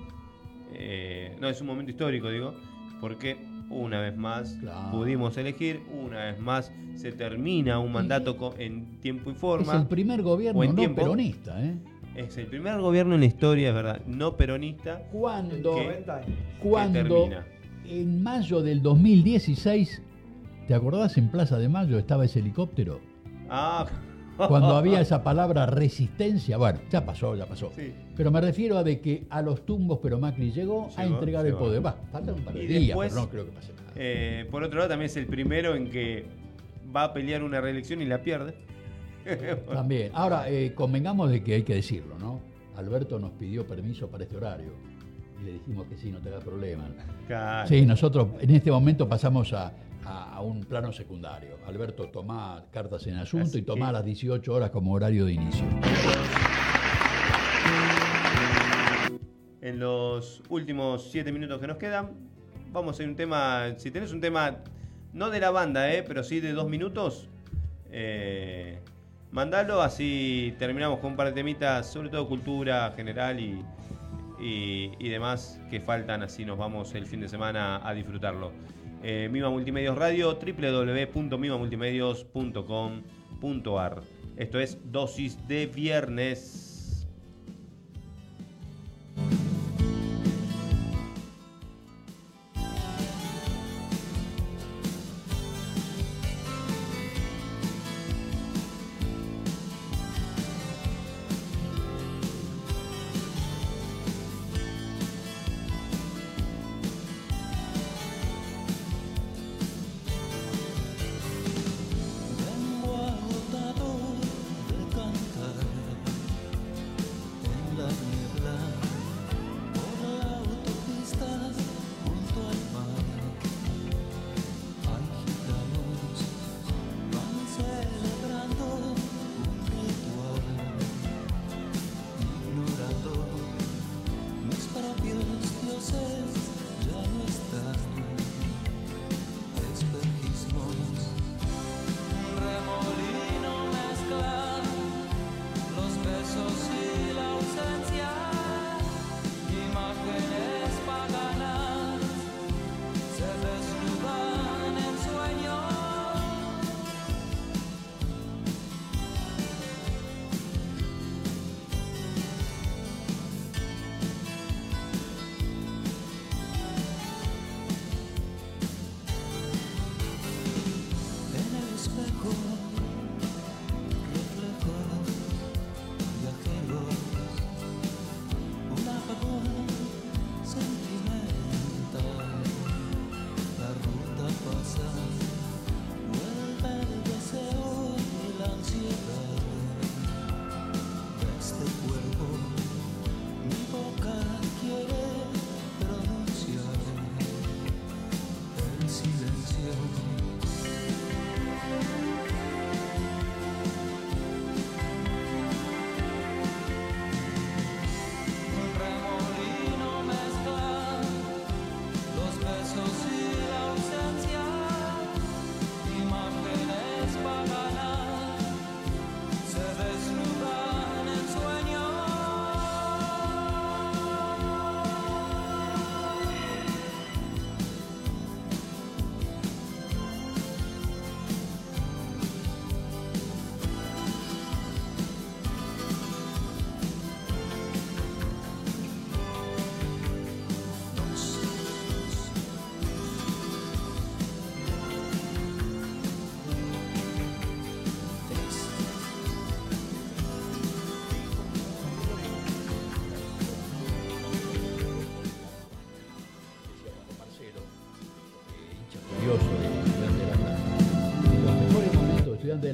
eh, no, es un momento histórico, digo, porque una vez más Claro. pudimos elegir, una vez más se termina un mandato en tiempo y Es forma. el primer gobierno no tiempo. peronista, ¿eh? Es el primer gobierno en la historia, es verdad, no peronista. Cuando, ¿Qué? 90 años. cuando termina. en mayo del 2016, ¿te acordás en Plaza de Mayo estaba ese helicóptero? Ah, Cuando había esa palabra resistencia, bueno, ya pasó, ya pasó. Sí. Pero me refiero a de que a los tumbos, pero Macri llegó, a entregar el poder. Va, faltan un par de Y días, después, pero no creo que pase nada. Eh, por otro lado, también es el primero en que va a pelear una reelección y la pierde. También. Ahora, eh, convengamos de que hay que decirlo, ¿no? Alberto nos pidió permiso para este horario y le dijimos que sí, no te da problema. Claro. Sí, nosotros en este momento pasamos a, a- a un plano secundario. Alberto toma cartas en asunto Así y toma que- a las 18 horas como horario de inicio. En los últimos siete minutos que nos quedan, vamos a un tema. Si tenés un tema, no de la banda, eh, pero sí de dos minutos, eh, mandalo, así terminamos con un par de temitas, sobre todo cultura general y, y, y demás que faltan, así nos vamos el fin de semana a disfrutarlo. Eh, Mima Multimedios Radio, www.mimamultimedios.com.ar. Esto es dosis de viernes.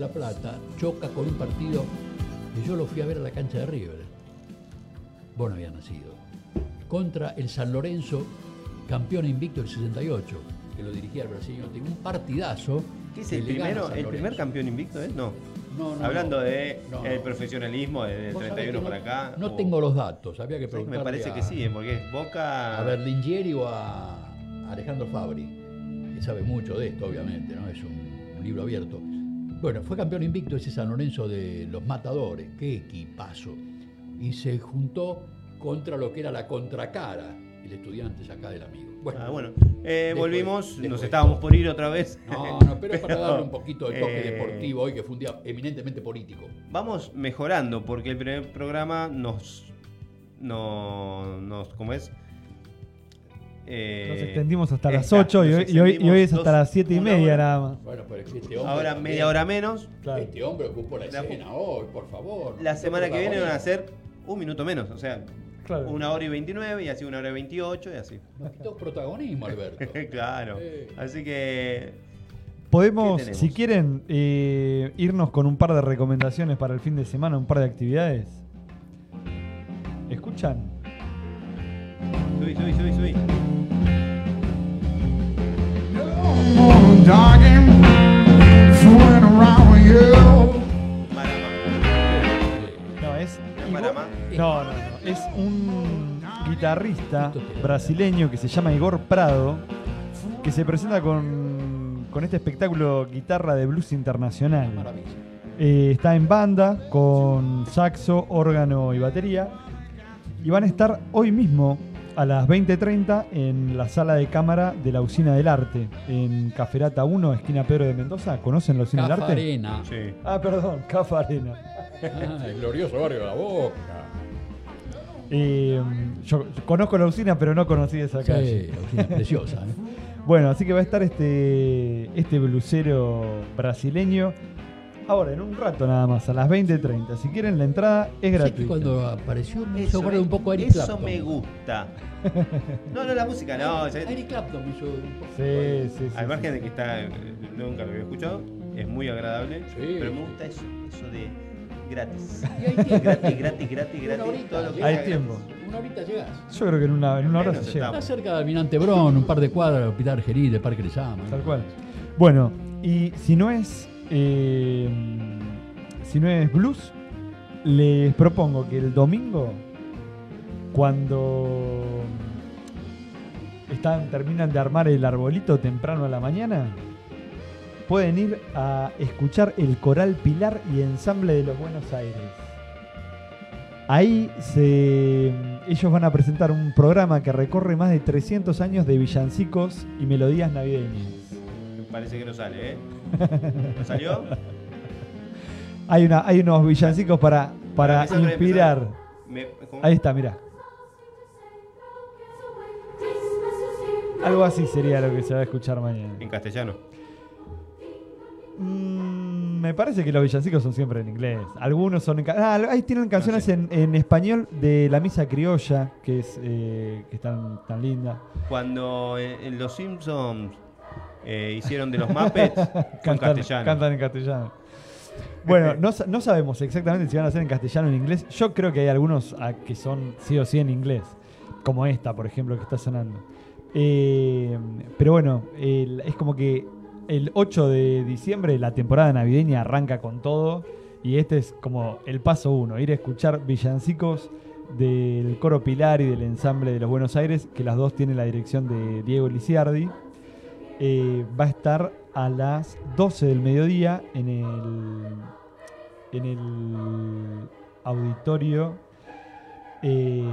La Plata choca con un partido que yo lo fui a ver a la cancha de River. Vos no habías nacido. Contra el San Lorenzo, campeón invicto del 68, que lo dirigía el brasileño. Tenía un partidazo. ¿Qué es el primero, el primer campeón invicto? ¿eh? No. No, no, Hablando no. de el profesionalismo Vos sabés 31 que para no- acá. No o- tengo los datos, había que ¿sabés que preguntarle Me parece a- que sí, porque es Boca. a Berlingieri o a Alejandro Fabri, que sabe mucho de esto, obviamente, ¿no? Es un, un libro abierto. Bueno, fue campeón invicto ese San Lorenzo de los Matadores, qué equipazo. Y se juntó contra lo que era la contracara, el estudiante acá del amigo. Bueno, Ah, bueno, Eh, Después- volvimos, nos estábamos por ir otra vez. no, no, pero es para darle un poquito de toque eh, deportivo hoy, que fue un día eminentemente político. Vamos mejorando, porque el primer programa nos. No, nos ¿Cómo es? Eh, Nos extendimos hasta las exacto, 8 y hoy, y hoy- y hoy es hasta dos- las 7 y media hora. nada más. Bueno, pero es que este hombre. Ahora también- media hora menos. Claro. Este hombre ocupó la La- escena hoy, por favor. La semana que viene van a ser un minuto menos, o sea, Claro. una hora y 29 y así una hora y 28 y así. Nos quitó protagonismo, Alberto. claro. Eh. Así que Podemos, si quieren, eh, irnos con un par de recomendaciones para el fin de semana, un par de actividades. ¿Escuchan? Subí, subí, subí, subí. No, es. ¿No? No, no, no. Es un guitarrista brasileño que se llama Igor Prado, que se presenta con, con este espectáculo Guitarra de Blues Internacional. Maravilla. Eh, está en banda con saxo, órgano y batería. y van a estar hoy mismo a las 20.30 en la sala de cámara de la Usina del Arte, en Caferata 1, esquina Pedro de Mendoza. ¿Conocen la Usina del Arte? Cafarena. Sí. Ah, perdón, Cafa Arena. Ah, el glorioso barrio de la Boca. Eh, yo conozco la usina, pero no conocí esa calle. Sí, la usina preciosa. ¿eh? Bueno, así que va a estar este, este blusero brasileño. Ahora, en un rato nada más, a las 20.30. Si quieren, la entrada es gratuita. cuando apareció me hizo Eso, acordar un poco a Eric eso Clapton. me gusta. No, no, la música no. ya- Eric Clapton me hizo un poco. Sí, sí, sí. Al sí. margen de que está, eh, nunca lo había escuchado, es muy agradable, Sí. pero me gusta eso, eso de gratis. Y hay tiempo. gratis, gratis, gratis, Una gratis, horita, todo lo que Hay sea tiempo. gratis. Una horita llegás. Yo creo que en una, en una hora Menos se llega. estamos. Está cerca de Almirante Brown, un par de cuadras del Hospital Argerí, del Parque Lezama. Tal cual. Bueno, y si no es. Eh, si no es blues, les propongo que el domingo, cuando están, terminan de armar el arbolito temprano a la mañana, pueden ir a escuchar el coral Pilar y ensamble de los Buenos Aires. Ahí se, ellos van a presentar un programa que recorre más de 300 años de villancicos y melodías navideñas. Parece que no sale, ¿eh? ¿No salió? Hay, una, hay unos villancicos para, Empezá inspirar. empezá. Me-. Ahí está, mira. Algo así sería lo que se va a escuchar mañana. En castellano. Mm, me parece que los villancicos son siempre en inglés. Algunos son en... Ah, ahí tienen canciones sé. en, en español de la misa criolla, que es eh, que están tan linda. Cuando en, en Los Simpsons eh, hicieron de los Muppets, en Cantan, castellano. cantan en castellano. Bueno, no, no sabemos exactamente si van a ser en castellano o en inglés. Yo creo que hay algunos ah, que son sí o sí en inglés, como esta, por ejemplo, que está sonando. Eh, pero bueno, el- es como que el 8 de diciembre la temporada navideña arranca con todo y este es como el paso uno, ir a escuchar villancicos del coro Pilar y del ensamble de los Buenos Aires, que las dos tienen la dirección de Diego Lisiardi. Eh, va a estar a las 12 del mediodía en el, en el auditorio eh,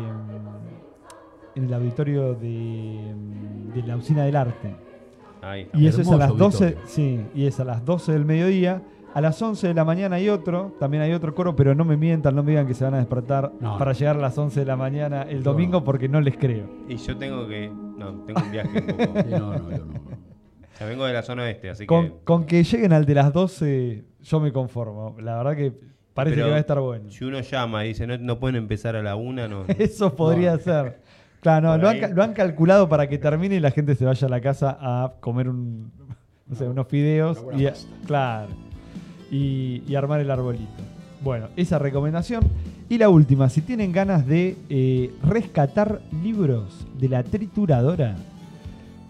en el auditorio de, de la usina del arte. Y eso es a las Hermoso 12, auditorio. sí, y es a las 12 del mediodía. A las 11 de la mañana hay otro, también hay otro coro, pero no me mientan, no me digan que se van a despertar No. para llegar a las 11 de la mañana el No. domingo porque no les creo. Y yo tengo que. No, tengo un viaje un poco. Sí, no, no, yo no. No. Sea, vengo de la zona oeste, así Con, que. con que lleguen al de las 12 yo me conformo. La verdad que parece Pero que va a estar bueno. Si uno llama y dice, no, no pueden empezar a la una, no. Eso podría ser. Claro, no, lo han, lo han calculado para que termine y la gente se vaya a la casa a comer un, no sé, unos fideos y, claro, y, y armar el arbolito. Bueno, esa recomendación. Y la última, si tienen ganas de eh, rescatar libros de la trituradora,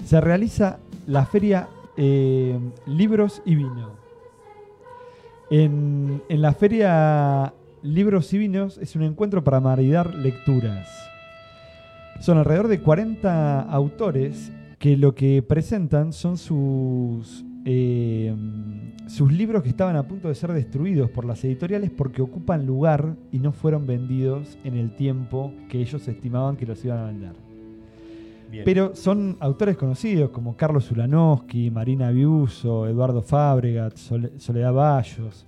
se realiza la feria eh, Libros y Vino. En, en la feria Libros y Vinos es un encuentro para maridar lecturas. Son alrededor de 40 autores que lo que presentan son sus, eh, sus libros que estaban a punto de ser destruidos por las editoriales porque ocupan lugar y no fueron vendidos en el tiempo que ellos estimaban que los iban a vender. Bien. Pero son autores conocidos como Carlos Ulanowski, Marina Biuso, Eduardo Fábregat, Sole- Soledad Bayos.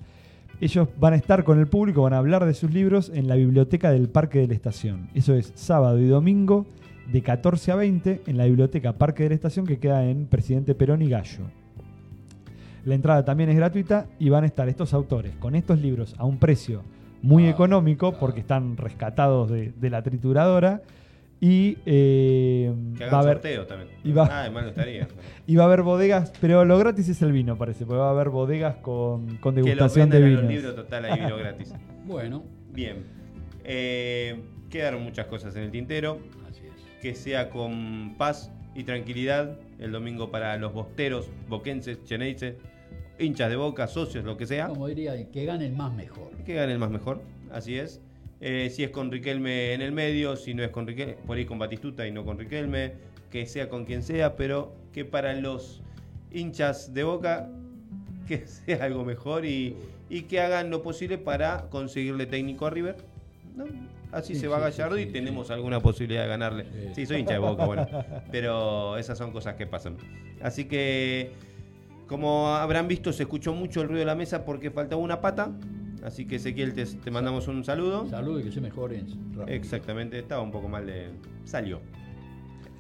Ellos van a estar con el público, van a hablar de sus libros en la biblioteca del Parque de la Estación. Eso es sábado y domingo de 14 a 20 en la biblioteca Parque de la Estación que queda en Presidente Perón y Gallo. La entrada también es gratuita y van a estar estos autores con estos libros a un precio muy Ah, económico claro. porque están rescatados de, de la trituradora y eh, que va hagan a haber sorteo también. y va- Ah, de estaría. y va a haber bodegas, pero lo gratis es el vino, parece, porque va a haber bodegas con, con que los degustación de a vinos. los libros, total, hay vino gratis. Bueno, Bien. Eh, quedaron muchas cosas en el tintero. así es. Que sea con paz y tranquilidad el domingo para los bosteros, boquenses, cheneises, hinchas de boca, socios, lo que sea. Como diría, que gane el más mejor. Que gane el más mejor, así es. Eh, si es con Riquelme en el medio, si no es con Riquelme, por ahí con Batistuta y no con Riquelme, que sea con quien sea, pero que para los hinchas de boca que sea algo mejor y, y que hagan lo posible para conseguirle técnico a River ¿no? Así Sí, se va sí, sí, Gallardo y tenemos alguna posibilidad de ganarle. Sí, soy hincha de boca, bueno. Pero esas son cosas que pasan. Así que, como habrán visto, se escuchó mucho el ruido de la mesa porque faltaba una pata. Así que Ezequiel, te, te mandamos un saludo. Salud y que se mejoren. rápido. Exactamente, estaba un poco mal de. Salió.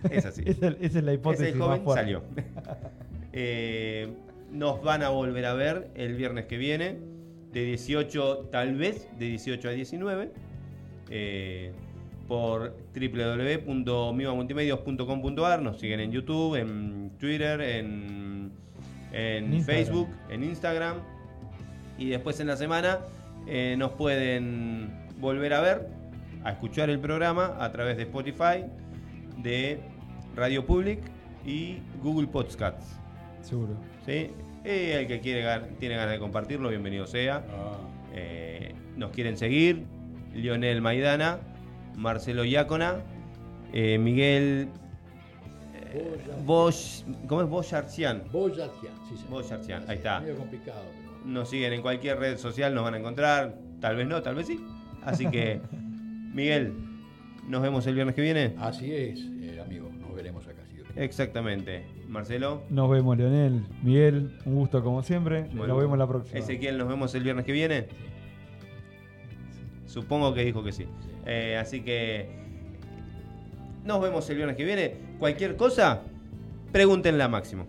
Es así. Esa, esa es la hipótesis Ese más joven fuerte. salió. Eh, nos van a volver a ver el viernes que viene, de 18, tal vez, de 18 a 19, eh, por www.mivamultimedios.com.ar. Nos siguen en YouTube, en Twitter, en, en En Instagram. Facebook, en Instagram. Y después en la semana eh, nos pueden volver a ver, a escuchar el programa a través de Spotify, de Radio Public y Google Podcasts. Seguro. ¿sí? Y el que quiere, tiene ganas de compartirlo, bienvenido sea. Ah, Eh, nos quieren seguir, Lionel Maidana, Marcelo Iacona, eh, Miguel Bosch, ¿cómo es? Bosch Arcián. Boyartian, sí, señor. Boyartian, ahí Sí, está. Medio complicado. Nos siguen en cualquier red social, nos van a encontrar. Tal vez no, tal vez sí. Así que, Miguel, nos vemos el viernes que viene. Así es, eh, amigo. Nos veremos acá. Exactamente. Marcelo. Nos vemos, Leonel. Miguel, un gusto como siempre. Bueno. Nos vemos la próxima. Ezequiel, nos vemos el viernes que viene. Supongo que dijo que sí. Eh, así que nos vemos el viernes que viene. Cualquier cosa, pregúntenle a Máximo.